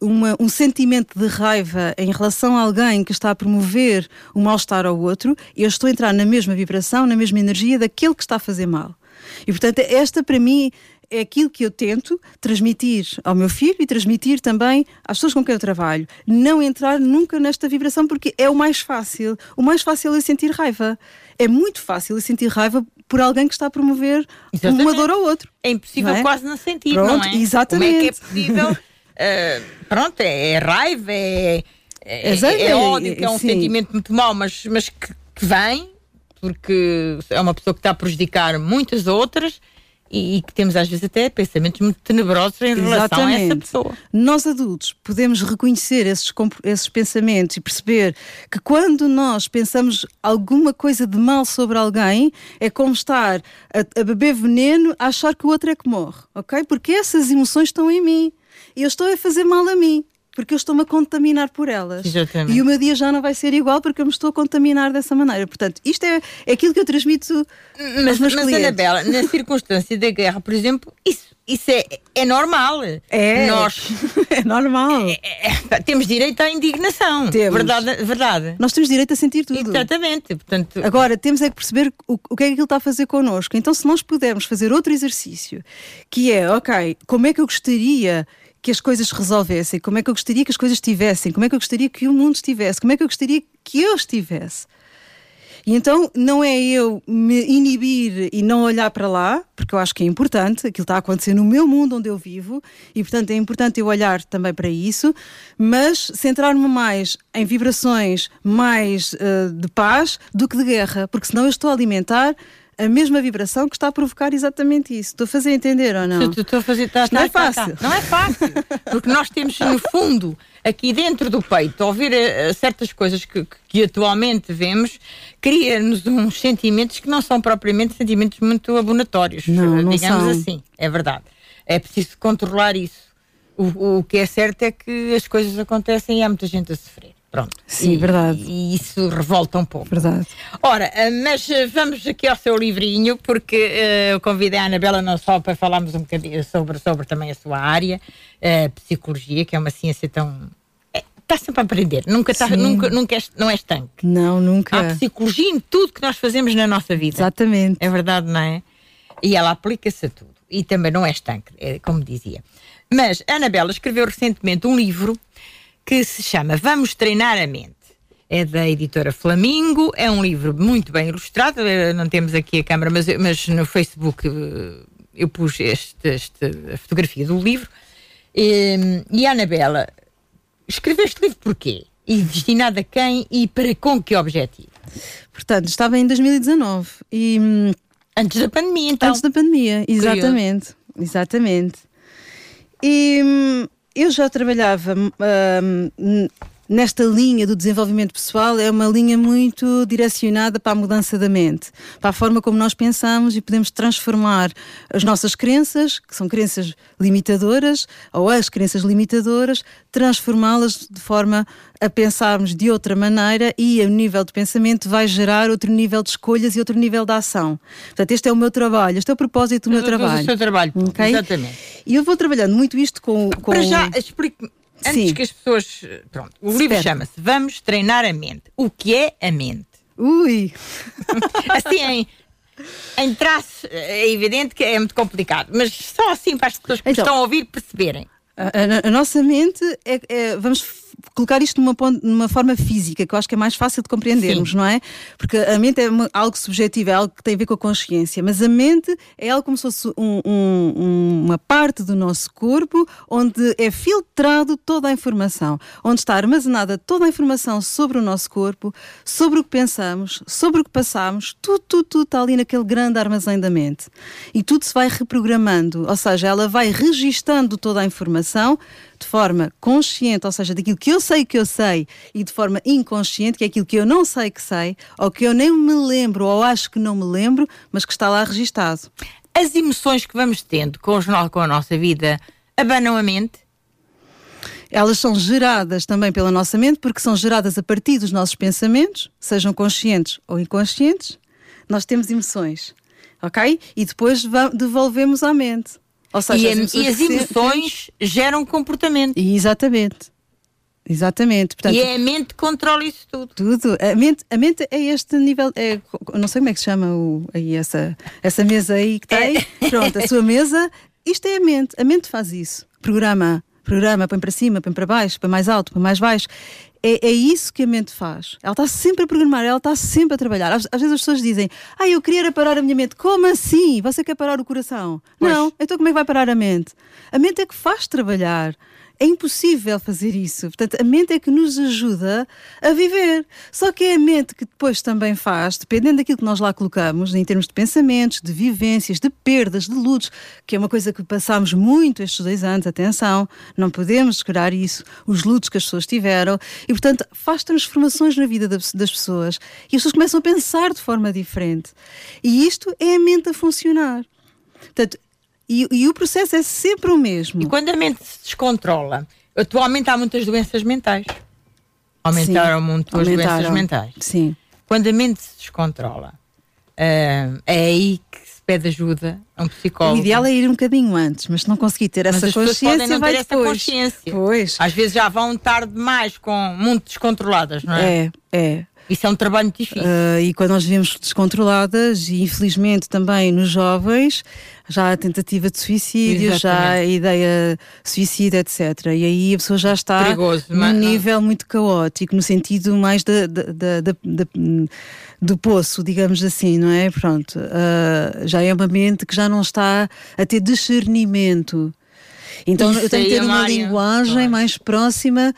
S3: uma, um sentimento de raiva em relação a alguém que está a promover o mal-estar ao outro, eu estou a entrar na mesma vibração, na mesma energia daquele que está a fazer mal. E portanto, esta para mim é aquilo que eu tento transmitir ao meu filho e transmitir também às pessoas com quem eu trabalho. Não entrar nunca nesta vibração porque é o mais fácil. O mais fácil é sentir raiva. É muito fácil sentir raiva por alguém que está a promover Exatamente. uma dor ao outro.
S2: É impossível não é? quase não sentir, Pronto, não é?
S3: Exatamente.
S2: Como é que é possível Uh, pronto, é, é raiva, é, é, é, é ódio, que é um sim. sentimento muito mau, mas, mas que, que, vem porque é uma pessoa que está a prejudicar muitas outras. E, e que temos às vezes até pensamentos muito tenebrosos em relação Exatamente. a essa pessoa.
S3: Nós adultos podemos reconhecer esses, esses pensamentos e perceber que quando nós pensamos alguma coisa de mal sobre alguém, é como estar a, a beber veneno a achar que o outro é que morre, ok? Porque essas emoções estão em mim e eu estou a fazer mal a mim. Porque eu estou-me a contaminar por elas.
S2: Exatamente.
S3: E o meu dia já não vai ser igual porque eu me estou a contaminar dessa maneira. Portanto, isto é, é aquilo que eu transmito
S2: mas, mas,
S3: clientes.
S2: Anabela, na circunstância da guerra, por exemplo, isso, isso é, é normal.
S3: É.
S2: Nós,
S3: é normal. É,
S2: é, temos direito à indignação. Temos. Verdade, verdade.
S3: Nós temos direito a sentir tudo.
S2: Exatamente. Portanto...
S3: Agora, temos é que perceber o, o que é que ele está a fazer connosco. Então, se nós pudermos fazer outro exercício, que é, ok, como é que eu gostaria que as coisas se resolvessem, como é que eu gostaria que as coisas estivessem, como é que eu gostaria que o mundo estivesse, como é que eu gostaria que eu estivesse. E então não é eu me inibir e não olhar para lá, porque eu acho que é importante, aquilo está a acontecer no meu mundo onde eu vivo, e portanto é importante eu olhar também para isso, mas centrar-me mais em vibrações mais uh, de paz do que de guerra, porque senão eu estou a alimentar a mesma vibração que está a provocar exatamente isso. Estou a fazer entender ou não?
S2: Estou a fazer,
S3: tá, não, é tá, tá,
S2: é fácil. Não é fácil. Porque nós temos, no fundo, aqui dentro do peito, ouvir uh, certas coisas que, que atualmente vemos, cria-nos uns sentimentos que não são propriamente sentimentos muito abonatórios.
S3: Não, não
S2: digamos
S3: são.
S2: assim. É verdade. É preciso controlar isso. O, o que é certo é que as coisas acontecem e há muita gente a sofrer. Pronto.
S3: Sim,
S2: e,
S3: verdade.
S2: E isso revolta um pouco.
S3: Verdade.
S2: Ora, eh, mas eh, vamos aqui ao seu livrinho, porque uh, eu convidei a Anabela não só para falarmos um bocadinho sobre, sobre também a sua área, uh, psicologia, que é uma ciência tão. Está sempre a aprender, nunca, está, nunca, nunca é, não é estanque.
S3: Não, nunca.
S2: Há psicologia em tudo que nós fazemos na nossa vida.
S3: Exatamente.
S2: É verdade, não é? E ela aplica-se a tudo. E também não é estanque, é, como dizia. Mas a Anabela escreveu recentemente um livro que se chama Vamos Treinar a Mente. É da editora Flamingo, é um livro muito bem ilustrado. Eh, não temos aqui a câmera, mas, mas no Facebook eh, eu pus este, este, a fotografia do livro. E, e a Anabela escreveu este livro porquê? E destinado a quem e para com que objetivo?
S3: Portanto, estava em 2019 e.
S2: Hum, antes da pandemia, então.
S3: Antes da pandemia, exatamente. Curioso. Exatamente. E hum, eu já trabalhava nesta linha do desenvolvimento pessoal é uma linha muito direcionada para a mudança da mente, para a forma como nós pensamos e podemos transformar as nossas crenças, que são crenças limitadoras, ou as crenças limitadoras, transformá-las de forma a pensarmos de outra maneira e a nível de pensamento vai gerar outro nível de escolhas e outro nível de ação. Portanto, este é o meu trabalho, este é o propósito do meu trabalho.
S2: O seu trabalho, okay? exatamente.
S3: E eu vou trabalhando muito isto com. com...
S2: Para já, explique-me Antes Sim. que as pessoas. Pronto, o Espera. livro chama-se Vamos Treinar a Mente. O que é a mente?
S3: Ui!
S2: assim, em, em traço, é evidente que é muito complicado, mas só assim para as pessoas que então, estão a ouvir perceberem.
S3: A, a, a nossa mente é, é, vamos colocar isto numa, numa forma física, que eu acho que é mais fácil de compreendermos, Sim. não é? Porque a mente é algo subjetivo, é algo que tem a ver com a consciência, mas a mente é algo como se fosse um, um, uma parte do nosso corpo onde é filtrado toda a informação, onde está armazenada toda a informação sobre o nosso corpo, sobre o que pensamos, sobre o que passamos, tudo, tudo, tudo está ali naquele grande armazém da mente. E tudo se vai reprogramando, ou seja, ela vai registando toda a informação de forma consciente, ou seja, daquilo que eu sei que eu sei, e de forma inconsciente, que é aquilo que eu não sei que sei, ou que eu nem me lembro, ou acho que não me lembro, mas que está lá registado.
S2: As emoções que vamos tendo com, os, com a nossa vida abanam a mente?
S3: Elas são geradas também pela nossa mente, porque são geradas a partir dos nossos pensamentos, sejam conscientes ou inconscientes. Nós temos emoções, ok? E depois devolvemos à mente.
S2: Ou seja, e, as, e as emoções geram comportamento.
S3: Exatamente. Exatamente.
S2: Portanto, e é a mente que controla isso tudo.
S3: Tudo. A mente, a mente é este nível. É, não sei como é que se chama o, aí essa, essa mesa aí que tem. É. Pronto, a sua mesa. Isto é a mente. A mente faz isso. Programa, programa, põe para cima, põe para baixo, põe mais alto, põe mais baixo. É, é isso que a mente faz. Ela está sempre a programar, ela está sempre a trabalhar. Às, às vezes as pessoas dizem, ah, eu queria parar a minha mente. Como assim? Você quer parar o coração? Pois. Não, então como é que vai parar a mente? A mente é que faz trabalhar. É impossível fazer isso. Portanto, a mente é que nos ajuda a viver. Só que é a mente que depois também faz, dependendo daquilo que nós lá colocamos, em termos de pensamentos, de vivências, de perdas, de lutos, que é uma coisa que passámos muito estes dois anos, atenção, não podemos descurar isso, os lutos que as pessoas tiveram, e portanto faz transformações na vida das pessoas. E as pessoas começam a pensar de forma diferente. E isto é a mente a funcionar. Portanto, e, e, o processo é sempre o mesmo.
S2: E quando a mente se descontrola, atualmente há muitas doenças mentais. Aumentaram Sim, muito aumentaram. as doenças mentais.
S3: Sim.
S2: Quando a mente se descontrola, uh, é aí que se pede ajuda a um psicólogo.
S3: O ideal é ir um bocadinho antes, mas se não conseguir ter
S2: mas
S3: essa consciência,
S2: não
S3: vai
S2: ter
S3: depois.
S2: essa consciência.
S3: Pois.
S2: Às vezes já vão tarde demais, com muito descontroladas, não é?
S3: É, é.
S2: Isso é um trabalho muito difícil. Uh,
S3: e quando nós vivemos descontroladas, e infelizmente também nos jovens, já a tentativa de suicídio, Exatamente. já a ideia suicida, etc. E aí a pessoa já está
S2: Perigoso,
S3: num mas, nível muito caótico, no sentido mais da, da, da do poço, digamos assim, não é? Pronto, uh, já é uma mente que já não está a ter discernimento. Então Isso eu tenho que ter uma linguagem claro. mais próxima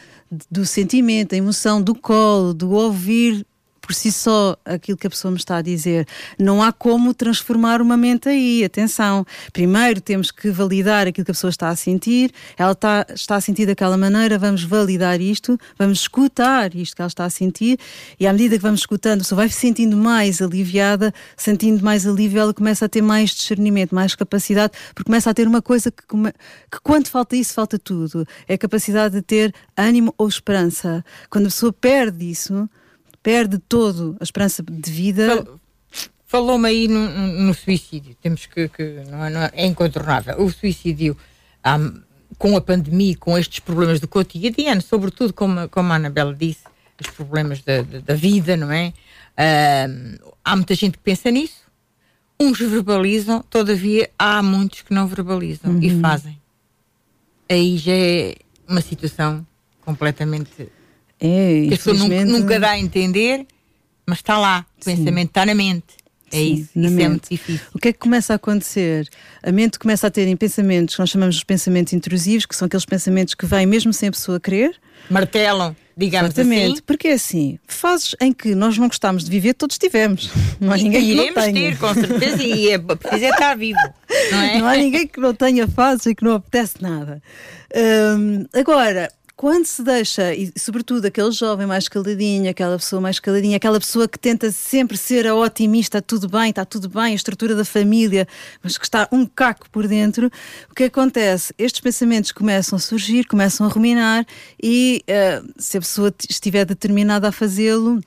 S3: do sentimento, da emoção, do colo, do ouvir por si só aquilo que a pessoa me está a dizer. Não há como transformar uma mente aí. Atenção. Primeiro temos que validar aquilo que a pessoa está a sentir. Ela está, está a sentir daquela maneira, vamos validar isto, vamos escutar isto que ela está a sentir. E à medida que vamos escutando, a pessoa vai se sentindo mais aliviada, sentindo mais alívio, ela começa a ter mais discernimento, mais capacidade, porque começa a ter uma coisa que, que quando falta isso, falta tudo. É a capacidade de ter ânimo ou esperança. Quando a pessoa perde isso, perde todo a esperança de vida.
S2: Falou-me aí no, no, suicídio, temos que, que não, é, não é, é, incontornável. O suicídio um, com a pandemia, com estes problemas do cotidiano, sobretudo como, como a Anabela disse, os problemas da, da, da vida, não é? Um, há muita gente que pensa nisso, uns verbalizam, todavia há muitos que não verbalizam uhum. e fazem. Aí já é uma situação completamente
S3: é,
S2: que a pessoa nunca, nunca, dá a entender, mas está lá, o Sim. pensamento está na mente. É Sim, isso, isso mente. é muito difícil.
S3: O que é que começa a acontecer? A mente começa a ter pensamentos que nós chamamos de pensamentos intrusivos, que são aqueles pensamentos que vêm mesmo sem a pessoa querer.
S2: Martelam, digamos
S3: Exatamente,
S2: assim.
S3: porque é assim, fases em que nós não gostamos de viver, todos tivemos. Não há ninguém que
S2: iremos
S3: não tenha.
S2: ter, com certeza, e é preciso é estar vivo. Não, é?
S3: não há ninguém que não tenha fases e que não apetece nada. Hum, agora, quando se deixa, e sobretudo aquele jovem mais caladinho, aquela pessoa mais caladinha, aquela pessoa que tenta sempre ser a otimista, tudo bem, está tudo bem, a estrutura da família, mas que está um caco por dentro, o que acontece? Estes pensamentos começam a surgir, começam a ruminar e uh, se a pessoa estiver determinada a fazê-lo,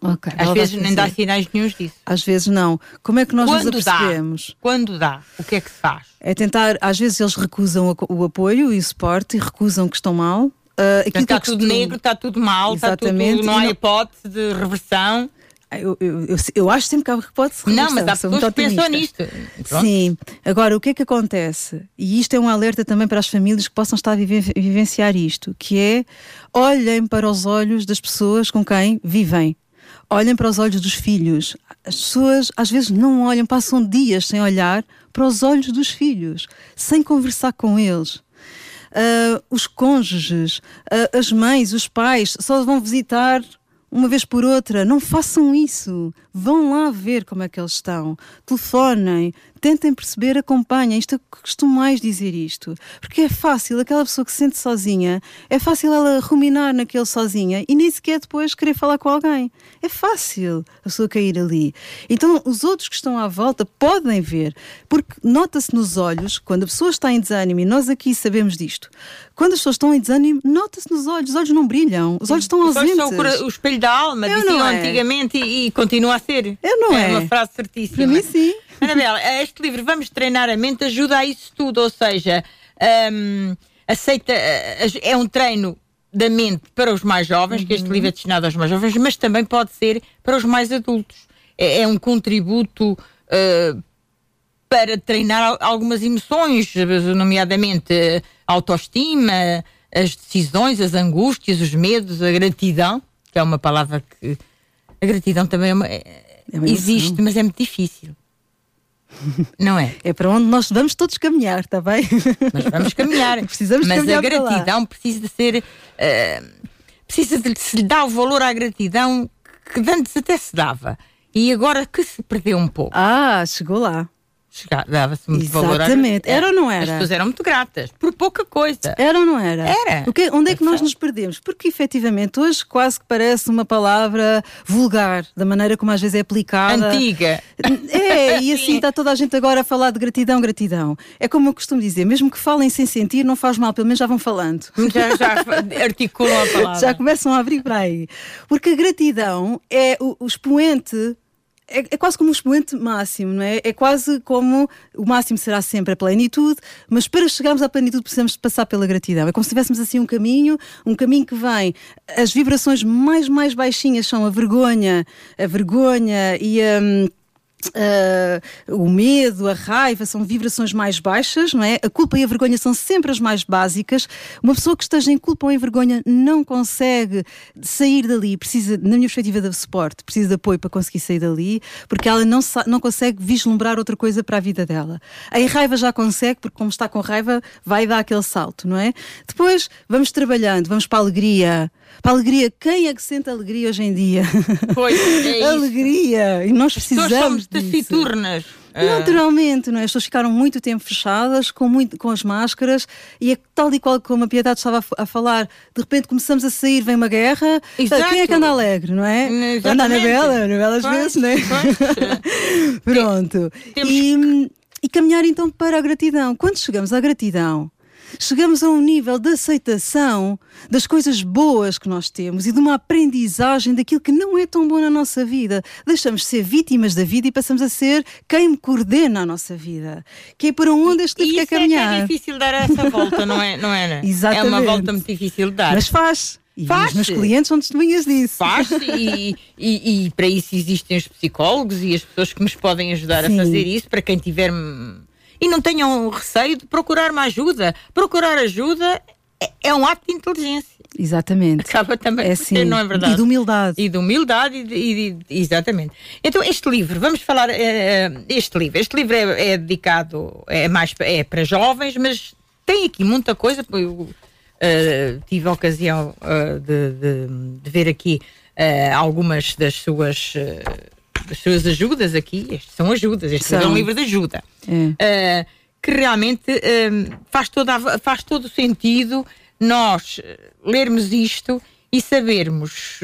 S2: Okay, Às vezes nem dá sinais nenhums disso.
S3: Às vezes não. Como é que nós Quando nos apercebemos?
S2: Dá? Quando dá? O que é que se faz?
S3: É tentar, às vezes eles recusam o, apoio e o suporte e recusam que estão mal.
S2: Uh, está tudo negro, está tudo mal, Exatamente. está tudo, não há não... hipótese de reversão.
S3: Eu, eu, eu, eu, acho sempre que há hipótese de
S2: reversão. Não, mas há pessoas que pensam nisto.
S3: Pronto. Sim. Agora, o que é que acontece? E isto é um alerta também para as famílias que possam estar a vivenciar isto, que é olhem para os olhos das pessoas com quem vivem olhem para os olhos dos filhos. As pessoas às vezes não olham, passam dias sem olhar para os olhos dos filhos, sem conversar com eles. Uh, os cônjuges, uh, as mães, os pais só vão visitar uma vez por outra. Não façam isso. Vão lá ver como é que eles estão. Telefonem, tentem perceber, acompanhem. Isto eu costumo mais dizer isto. Porque é fácil, aquela pessoa que se sente sozinha, é fácil ela ruminar naquele sozinha e nem sequer depois querer falar com alguém. É fácil a pessoa cair ali. Então os outros que estão à volta podem ver, porque nota-se nos olhos, quando a pessoa está em desânimo, e nós aqui sabemos disto, quando as pessoas estão em desânimo, nota-se nos olhos, os olhos não brilham, os olhos estão ausentes. Os olhos
S2: são o espelho da alma, Eu diziam é. antigamente e, e, continua a ser.
S3: Eu não
S2: é. É uma frase certíssima.
S3: Para mim, sim.
S2: Anabela, este livro Vamos Treinar a Mente ajuda a isso tudo, ou seja, um, aceita, é um treino da mente para os mais jovens, uhum. que este uhum. livro é destinado aos mais jovens, mas também pode ser para os mais adultos. É, é um contributo uh, para treinar algumas emoções, nomeadamente a autoestima, as decisões, as angústias, os medos, a gratidão, que é uma palavra que. A gratidão também é uma, é, é existe, mas é muito difícil. Não é?
S3: É para onde nós vamos todos caminhar, está bem?
S2: Mas vamos caminhar.
S3: Precisamos
S2: Mas
S3: caminhar
S2: a gratidão precisa de ser. Uh, precisa de se lhe dar o valor à gratidão que antes até se dava. E agora que se perdeu um pouco.
S3: Ah, chegou lá
S2: dava-se muito valor.
S3: Exatamente. Era ou não era?
S2: As pessoas eram muito gratas, por pouca coisa.
S3: Era ou não era?
S2: Era.
S3: O que, onde é que nós nos perdemos? Porque efetivamente hoje quase que parece uma palavra vulgar, da maneira como às vezes é aplicada.
S2: Antiga.
S3: É, e assim está toda a gente agora a falar de gratidão, gratidão. É como eu costumo dizer, mesmo que falem sem sentir, não faz mal, pelo menos já vão falando.
S2: Já, já articulam a palavra.
S3: Já começam a abrir para aí. Porque a gratidão é o, o expoente é, é, quase como um expoente máximo, não é? É quase como o máximo será sempre a plenitude, mas para chegarmos à plenitude precisamos passar pela gratidão. É como se tivéssemos assim um caminho, um caminho que vem. As vibrações mais, mais baixinhas são a vergonha, a vergonha e a. Um, Uh, o medo, a raiva são vibrações mais baixas, não é? A culpa e a vergonha são sempre as mais básicas. Uma pessoa que esteja em culpa ou em vergonha não consegue sair dali, precisa, na minha perspectiva, de suporte, precisa de apoio para conseguir sair dali, porque ela não, não consegue vislumbrar outra coisa para a vida dela. A raiva já consegue, porque como está com raiva, vai dar aquele salto, não é? Depois vamos trabalhando, vamos para a alegria. Para a alegria, quem é que sente alegria hoje em dia?
S2: Pois, é
S3: alegria. E nós precisamos
S2: taciturnas.
S3: Ah. Naturalmente, não é? As pessoas ficaram muito tempo fechadas, com, muito, com as máscaras, e é tal e qual como a Piedade estava a, a falar, de repente começamos a sair, vem uma guerra. Exato. Quem é que anda alegre, não é? Exatamente. Anda na bela, na bela às vezes, não é? Pronto. E, e caminhar então para a gratidão. Quando chegamos à gratidão, chegamos a um nível de aceitação das coisas boas que nós temos e de uma aprendizagem daquilo que não é tão bom na nossa vida. Deixamos de ser vítimas da vida e passamos a ser quem coordena a nossa vida. Que é por onde este livro quer caminhar.
S2: É, é difícil dar essa volta, não é? Não é?
S3: Exatamente.
S2: É uma volta muito difícil de dar.
S3: Mas faz. E
S2: Faz.
S3: os meus clientes são testemunhas disso.
S2: Faz e, e, e, para isso existem os psicólogos e as pessoas que nos podem ajudar Sim. a fazer isso, para quem tiver e não tenham receio de procurar uma ajuda. Procurar ajuda é, é um ato de inteligência.
S3: Exatamente.
S2: Acaba também é assim, não é verdade?
S3: E de humildade.
S2: E de humildade, e, de, e de, exatamente. Então, este livro, vamos falar, é, este livro, este livro é, é, dedicado, é mais é para jovens, mas tem aqui muita coisa, eu uh, tive a ocasião uh, de, de, de, ver aqui uh, algumas das suas as suas ajudas aqui, estes são ajudas, este são. é um livro de ajuda. É. Uh, que realmente uh, faz, toda, faz todo o sentido nós eh, lermos isto e sabermos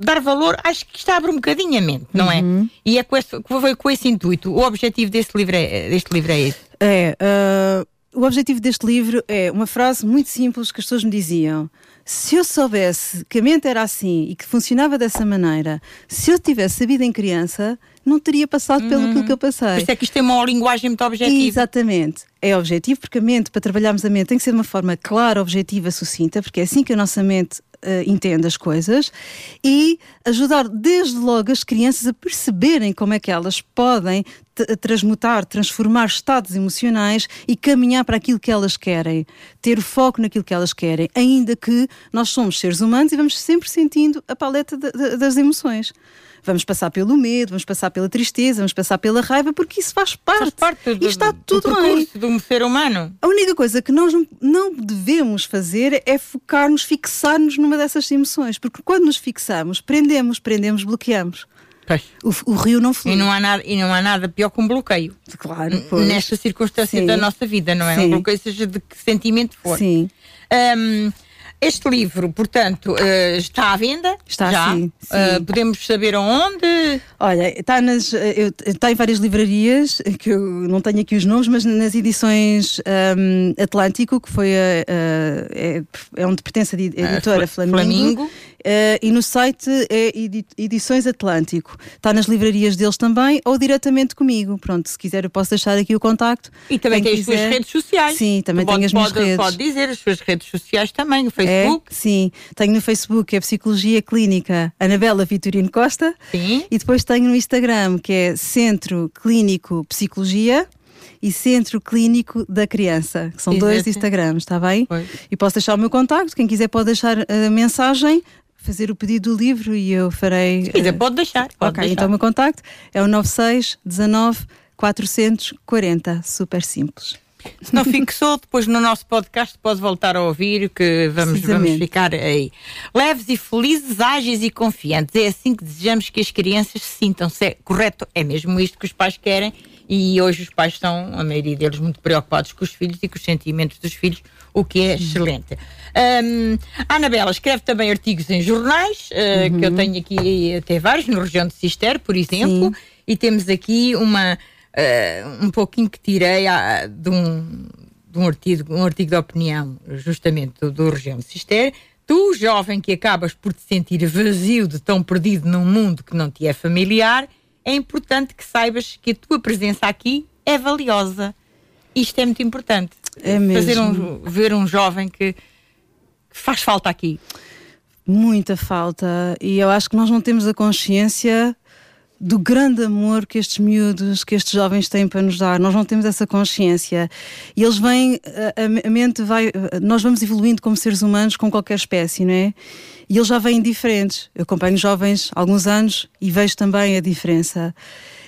S2: dar valor, acho que isto abre um bocadinho a mente, não é?
S3: Uhum.
S2: E é com esse, foi com esse intuito. O objetivo deste livro é, deste livro é esse.
S3: É, uh, o objetivo deste livro é uma frase muito simples que as pessoas me diziam. Se eu soubesse que a mente era assim e que funcionava dessa maneira, se eu tivesse sabido em criança, não teria passado pelo
S2: Uhum.
S3: aquilo que eu passei.
S2: Por isso é que isto tem uma linguagem muito objetiva.
S3: Exatamente. É objetivo, porque a mente, para trabalharmos a mente, tem que ser de uma forma clara, objetiva, sucinta, porque é assim que a nossa mente eh, entende as coisas, e ajudar desde logo as crianças a perceberem como é que elas podem transmutar, transformar estados emocionais e caminhar para aquilo que elas querem, ter foco naquilo que elas querem, ainda que nós somos seres humanos e vamos sempre sentindo a paleta de- de- das emoções. Vamos passar pelo medo, vamos passar pela tristeza, vamos passar pela raiva, porque isso faz parte.
S2: Faz parte do,
S3: e está
S2: do
S3: tudo bem.
S2: percurso de um ser humano.
S3: A única coisa que nós não, devemos fazer é focar-nos, fixar-nos numa dessas emoções, porque quando nos fixamos, prendemos, prendemos, bloqueamos. O, o rio não flui.
S2: E não, há nada, e não há nada pior que um bloqueio.
S3: Claro, pois.
S2: Nesta circunstância
S3: Sim.
S2: da nossa vida, não é?
S3: Sim.
S2: Um bloqueio, seja de que sentimento for.
S3: Sim.
S2: Hum, este livro, portanto, eh, está à venda?
S3: Está,
S2: já.
S3: sim, sim.
S2: Eh, podemos saber aonde?
S3: Olha, está, nas, eh, eu- está em várias livrarias, que eu não tenho aqui os nomes, mas nas edições ahm, Atlântico, que foi a, a- é, é onde pertence a edi- a editora
S2: Fla-
S3: Flamingo.
S2: Flamingo.
S3: eh, e no site é edi- Edições Atlântico. Está nas livrarias deles também ou diretamente comigo. Pronto, se quiser eu posso deixar aqui o contacto.
S2: E também
S3: Quem
S2: tem as suas
S3: quiser.
S2: redes sociais.
S3: Sim, também tenho as minhas
S2: pode,
S3: redes.
S2: Pode dizer as suas redes sociais também, o Facebook.
S3: sim, tenho no Facebook, é Psicologia Clínica Anabela Vitorino Costa.
S2: Sim.
S3: E depois tenho no Instagram, que é Centro Clínico Psicologia e Centro Clínico da Criança, que são dois. Instagrams, está bem?
S2: Pois.
S3: E posso deixar o meu contacto, quem quiser pode deixar a mensagem, fazer o pedido do livro e eu farei.
S2: Se quiser,
S3: eh,
S2: pode deixar. Pode
S3: ok,
S2: deixar.
S3: então o meu contacto é o 96 19 440, super simples.
S2: Se não fixou, depois no nosso podcast pode voltar a ouvir, que vamos, vamos ficar aí. Leves e felizes, ágeis e confiantes. É assim que desejamos que as crianças se sintam. Se é correto, é mesmo isto que os pais querem. E hoje os pais estão, a maioria deles, muito preocupados com os filhos e com os sentimentos dos filhos, o que é excelente. Hum, a Anabela escreve também artigos em jornais, eh, que eu tenho aqui até vários, no região de Cister, por exemplo,
S3: Sim.
S2: e temos aqui uma eh, um pouquinho que tirei ah, de, um, de um, artigo, um artigo de opinião, justamente do, do região de Cister. Tu, jovem que acabas por te sentir vazio de tão perdido num mundo que não te é familiar, é importante que saibas que a tua presença aqui é valiosa. Isto é muito importante.
S3: É
S2: Fazer um, ver um jovem que, que faz falta aqui.
S3: Muita falta. E eu acho que nós não temos a consciência do grande amor que estes miúdos, que estes jovens têm para nos dar. Nós não temos essa consciência. E eles vêm, a, a mente vai. Nós vamos evoluindo como seres humanos com qualquer espécie, não é? E eles já vêm diferentes. Eu acompanho jovens há alguns anos e vejo também a diferença.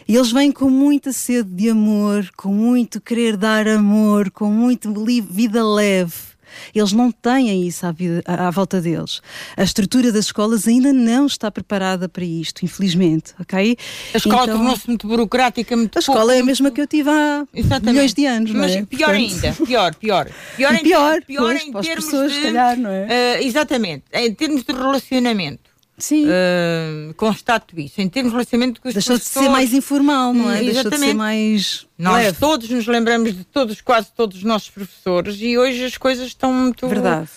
S3: E eles vêm com muita sede de amor, com muito querer dar amor, com muito vida leve. Eles não têm isso à, vida- à- à volta deles. A estrutura das escolas ainda não está preparada para isto, infelizmente, ok?
S2: A escola
S3: Então,
S2: tornou-se muito burocrática, muito
S3: A escola
S2: pouco,
S3: é a
S2: muito-
S3: mesma que eu tive há
S2: Exatamente.
S3: milhões de anos, não
S2: Mas
S3: é?
S2: pior
S3: Portanto,
S2: ainda, pior, pior. Pior,
S3: E
S2: em,
S3: pior,
S2: pior
S3: pois,
S2: em termos
S3: pessoas,
S2: de,
S3: se calhar, não é?
S2: eh, exatamente, em termos de relacionamento.
S3: Sim.
S2: eh, constato isso. Em termos de relacionamento com os
S3: Deixou de ser mais informal, não é?
S2: Hum,
S3: Deixou de ser mais
S2: Nós
S3: leve.
S2: todos nos lembramos de todos, quase todos os nossos professores e hoje as coisas estão muito.
S3: Verdade.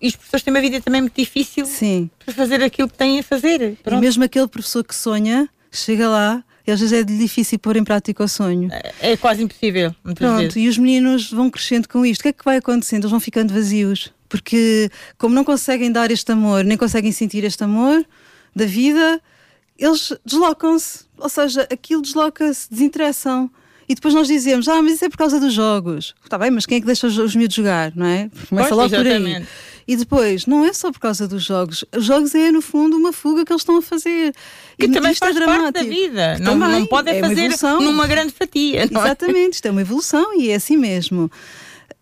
S2: E os professores têm uma vida também muito difícil
S3: Sim.
S2: para fazer aquilo que têm a fazer.
S3: E
S2: Pronto.
S3: mesmo aquele professor que sonha, chega lá e às vezes é difícil pôr em prática o sonho.
S2: É quase impossível,
S3: Pronto,
S2: vezes.
S3: e os meninos vão crescendo com isto. O que é que vai acontecendo? Eles vão ficando vazios. Porque, como não conseguem dar este amor, nem conseguem sentir este amor da vida, eles deslocam-se. Ou seja, aquilo desloca-se, desinteressam. E depois nós dizemos, ah, mas isso é por causa dos jogos. Está bem, mas quem é que deixa os, os miúdos jogar, não é? Começa
S2: Pois,
S3: logo por aí.
S2: exatamente.
S3: E depois, não é só por causa dos jogos. Os jogos é, no fundo, uma fuga que eles estão a fazer.
S2: Que
S3: E
S2: também
S3: é
S2: faz parte da vida. Não, não podem
S3: é uma
S2: fazer numa grande fatia. é?
S3: Exatamente, isto é uma evolução e é assim mesmo.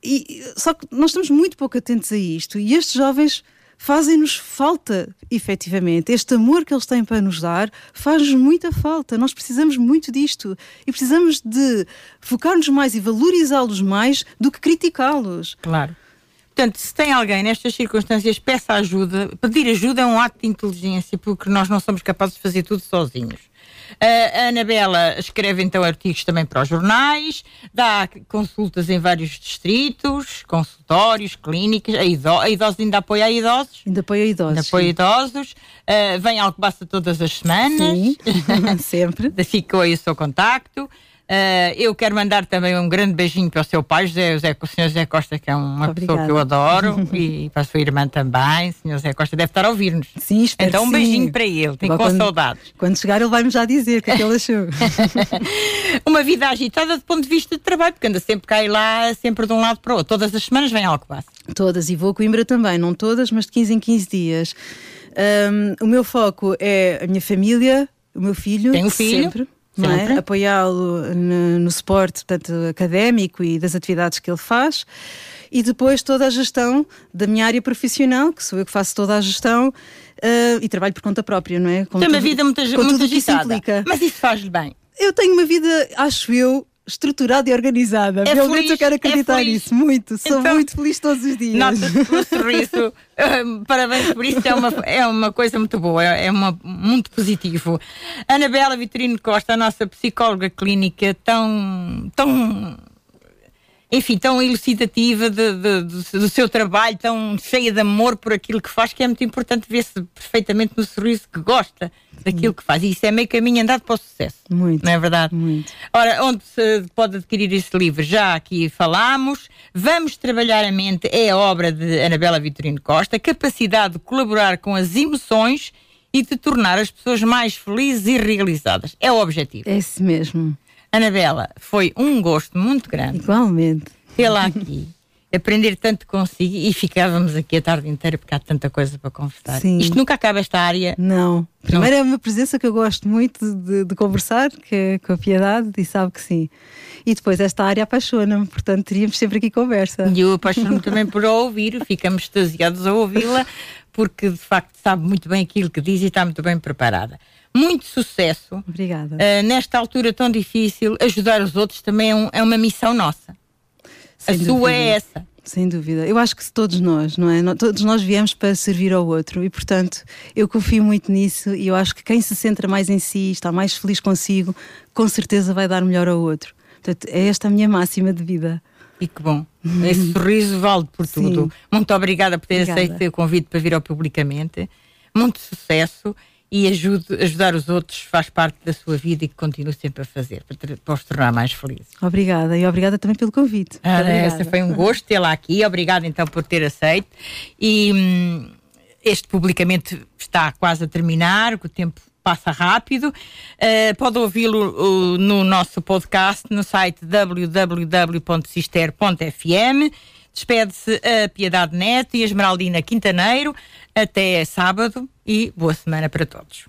S3: E, só que nós estamos muito pouco atentos a isto e estes jovens fazem-nos falta, efetivamente. Este amor que eles têm para nos dar faz-nos muita falta. Nós precisamos muito disto e precisamos de focar-nos mais e valorizá-los mais do que criticá-los.
S2: Claro. portanto, se tem alguém nestas circunstâncias, peça ajuda. Pedir ajuda é um ato de inteligência, porque nós não somos capazes de fazer tudo sozinhos. A Anabela escreve então artigos também para os jornais, dá consultas em vários distritos, consultórios, clínicas, a, ido a idosos ainda apoia a idosos.
S3: Ainda apoia idosos.
S2: Ainda apoia idosos. Uh, vem ao que basta todas as semanas.
S3: Sim, sempre.
S2: Ficou aí o seu contacto. Uh, eu quero mandar também um grande beijinho para o seu pai, José, José, o senhor José Costa, que é uma Obrigada. pessoa que eu adoro, e para a sua irmã também. O senhor José Costa deve estar a ouvir-nos.
S3: Sim, espero
S2: Então um beijinho sim. para ele, tem com quando, saudades.
S3: Quando chegar, ele vai-me já dizer o que é que ele achou.
S2: uma vida agitada do ponto de vista de trabalho, porque anda sempre cá e lá, sempre de um lado para o outro. Todas as semanas vem ao que passa.
S3: Todas, e vou a Coimbra também, não todas, mas de 15 em 15 dias. Um, o meu foco é a minha família, o meu filho.
S2: Tem um filho?
S3: Sempre é? apoiá-lo no, no suporte portanto, académico e das atividades que ele faz. E depois toda a gestão da minha área profissional, que sou eu que faço toda a gestão uh, e trabalho por conta própria, não é?
S2: Com Tem uma vida muito, muito agitada, mas isso faz-lhe bem.
S3: Eu tenho uma vida, acho eu, estruturada e organizada. É Realmente feliz, eu quero acreditar é nisso, muito. Sou então, muito feliz todos os dias.
S2: Nota-se pelo sorriso. Parabéns por isso, é uma, é uma coisa muito boa, é, é uma, muito positivo. Anabela Vitorino Costa, a nossa psicóloga clínica, tão, tão enfim, tão elucidativa de, de, de, do seu trabalho, tão cheia de amor por aquilo que faz, que é muito importante ver-se perfeitamente no sorriso que gosta daquilo que faz. E isso é meio caminho andado para o sucesso.
S3: Muito.
S2: Não é verdade?
S3: Muito.
S2: Ora, onde se pode adquirir esse livro? Já aqui falámos. Vamos trabalhar a mente é a obra de Anabela Vitorino Costa, capacidade de colaborar com as emoções e de tornar as pessoas mais felizes e realizadas. É o objetivo.
S3: É esse mesmo.
S2: Anabela, foi um gosto muito grande.
S3: Igualmente.
S2: Tê-la aqui. aprender tanto consigo e ficávamos aqui a tarde inteira porque há tanta coisa para conversar. Sim. Isto nunca acaba esta área.
S3: Não. Primeiro não. é uma presença que eu gosto muito de, de, conversar, que é com a piedade, e sabe que sim. E depois esta área apaixona-me, portanto teríamos sempre aqui conversa.
S2: E eu apaixono-me também por ouvir, ficamos extasiados a ouvi-la, porque de facto sabe muito bem aquilo que diz e está muito bem preparada muito sucesso.
S3: Obrigada. Uh,
S2: nesta altura tão difícil, ajudar os outros também é, um, é uma missão nossa. Sem a dúvida. sua é essa.
S3: Sem dúvida. Eu acho que todos nós, não é? Todos nós viemos para servir ao outro e, portanto, eu confio muito nisso e eu acho que quem se centra mais em si, está mais feliz consigo, com certeza vai dar melhor ao outro. Portanto, é esta a minha máxima de vida.
S2: E que bom. Esse sorriso vale por Sim. tudo. Muito obrigada por ter obrigada. aceito o convite para vir ao Publicamente. Muito sucesso e ajude, ajudar os outros faz parte da sua vida e que continue sempre a fazer para, para os tornar mais felizes.
S3: Obrigada e obrigada também pelo convite.
S2: Ah, essa foi um gosto tê-la aqui, obrigada então por ter aceito e hum, este publicamente está quase a terminar, o tempo passa rápido. Uh, pode ouvi-lo uh, no nosso podcast no site www.cister.fm. Despede-se a Piedade Neto e a Esmeraldina Quintaneiro. Até sábado e boa semana para todos.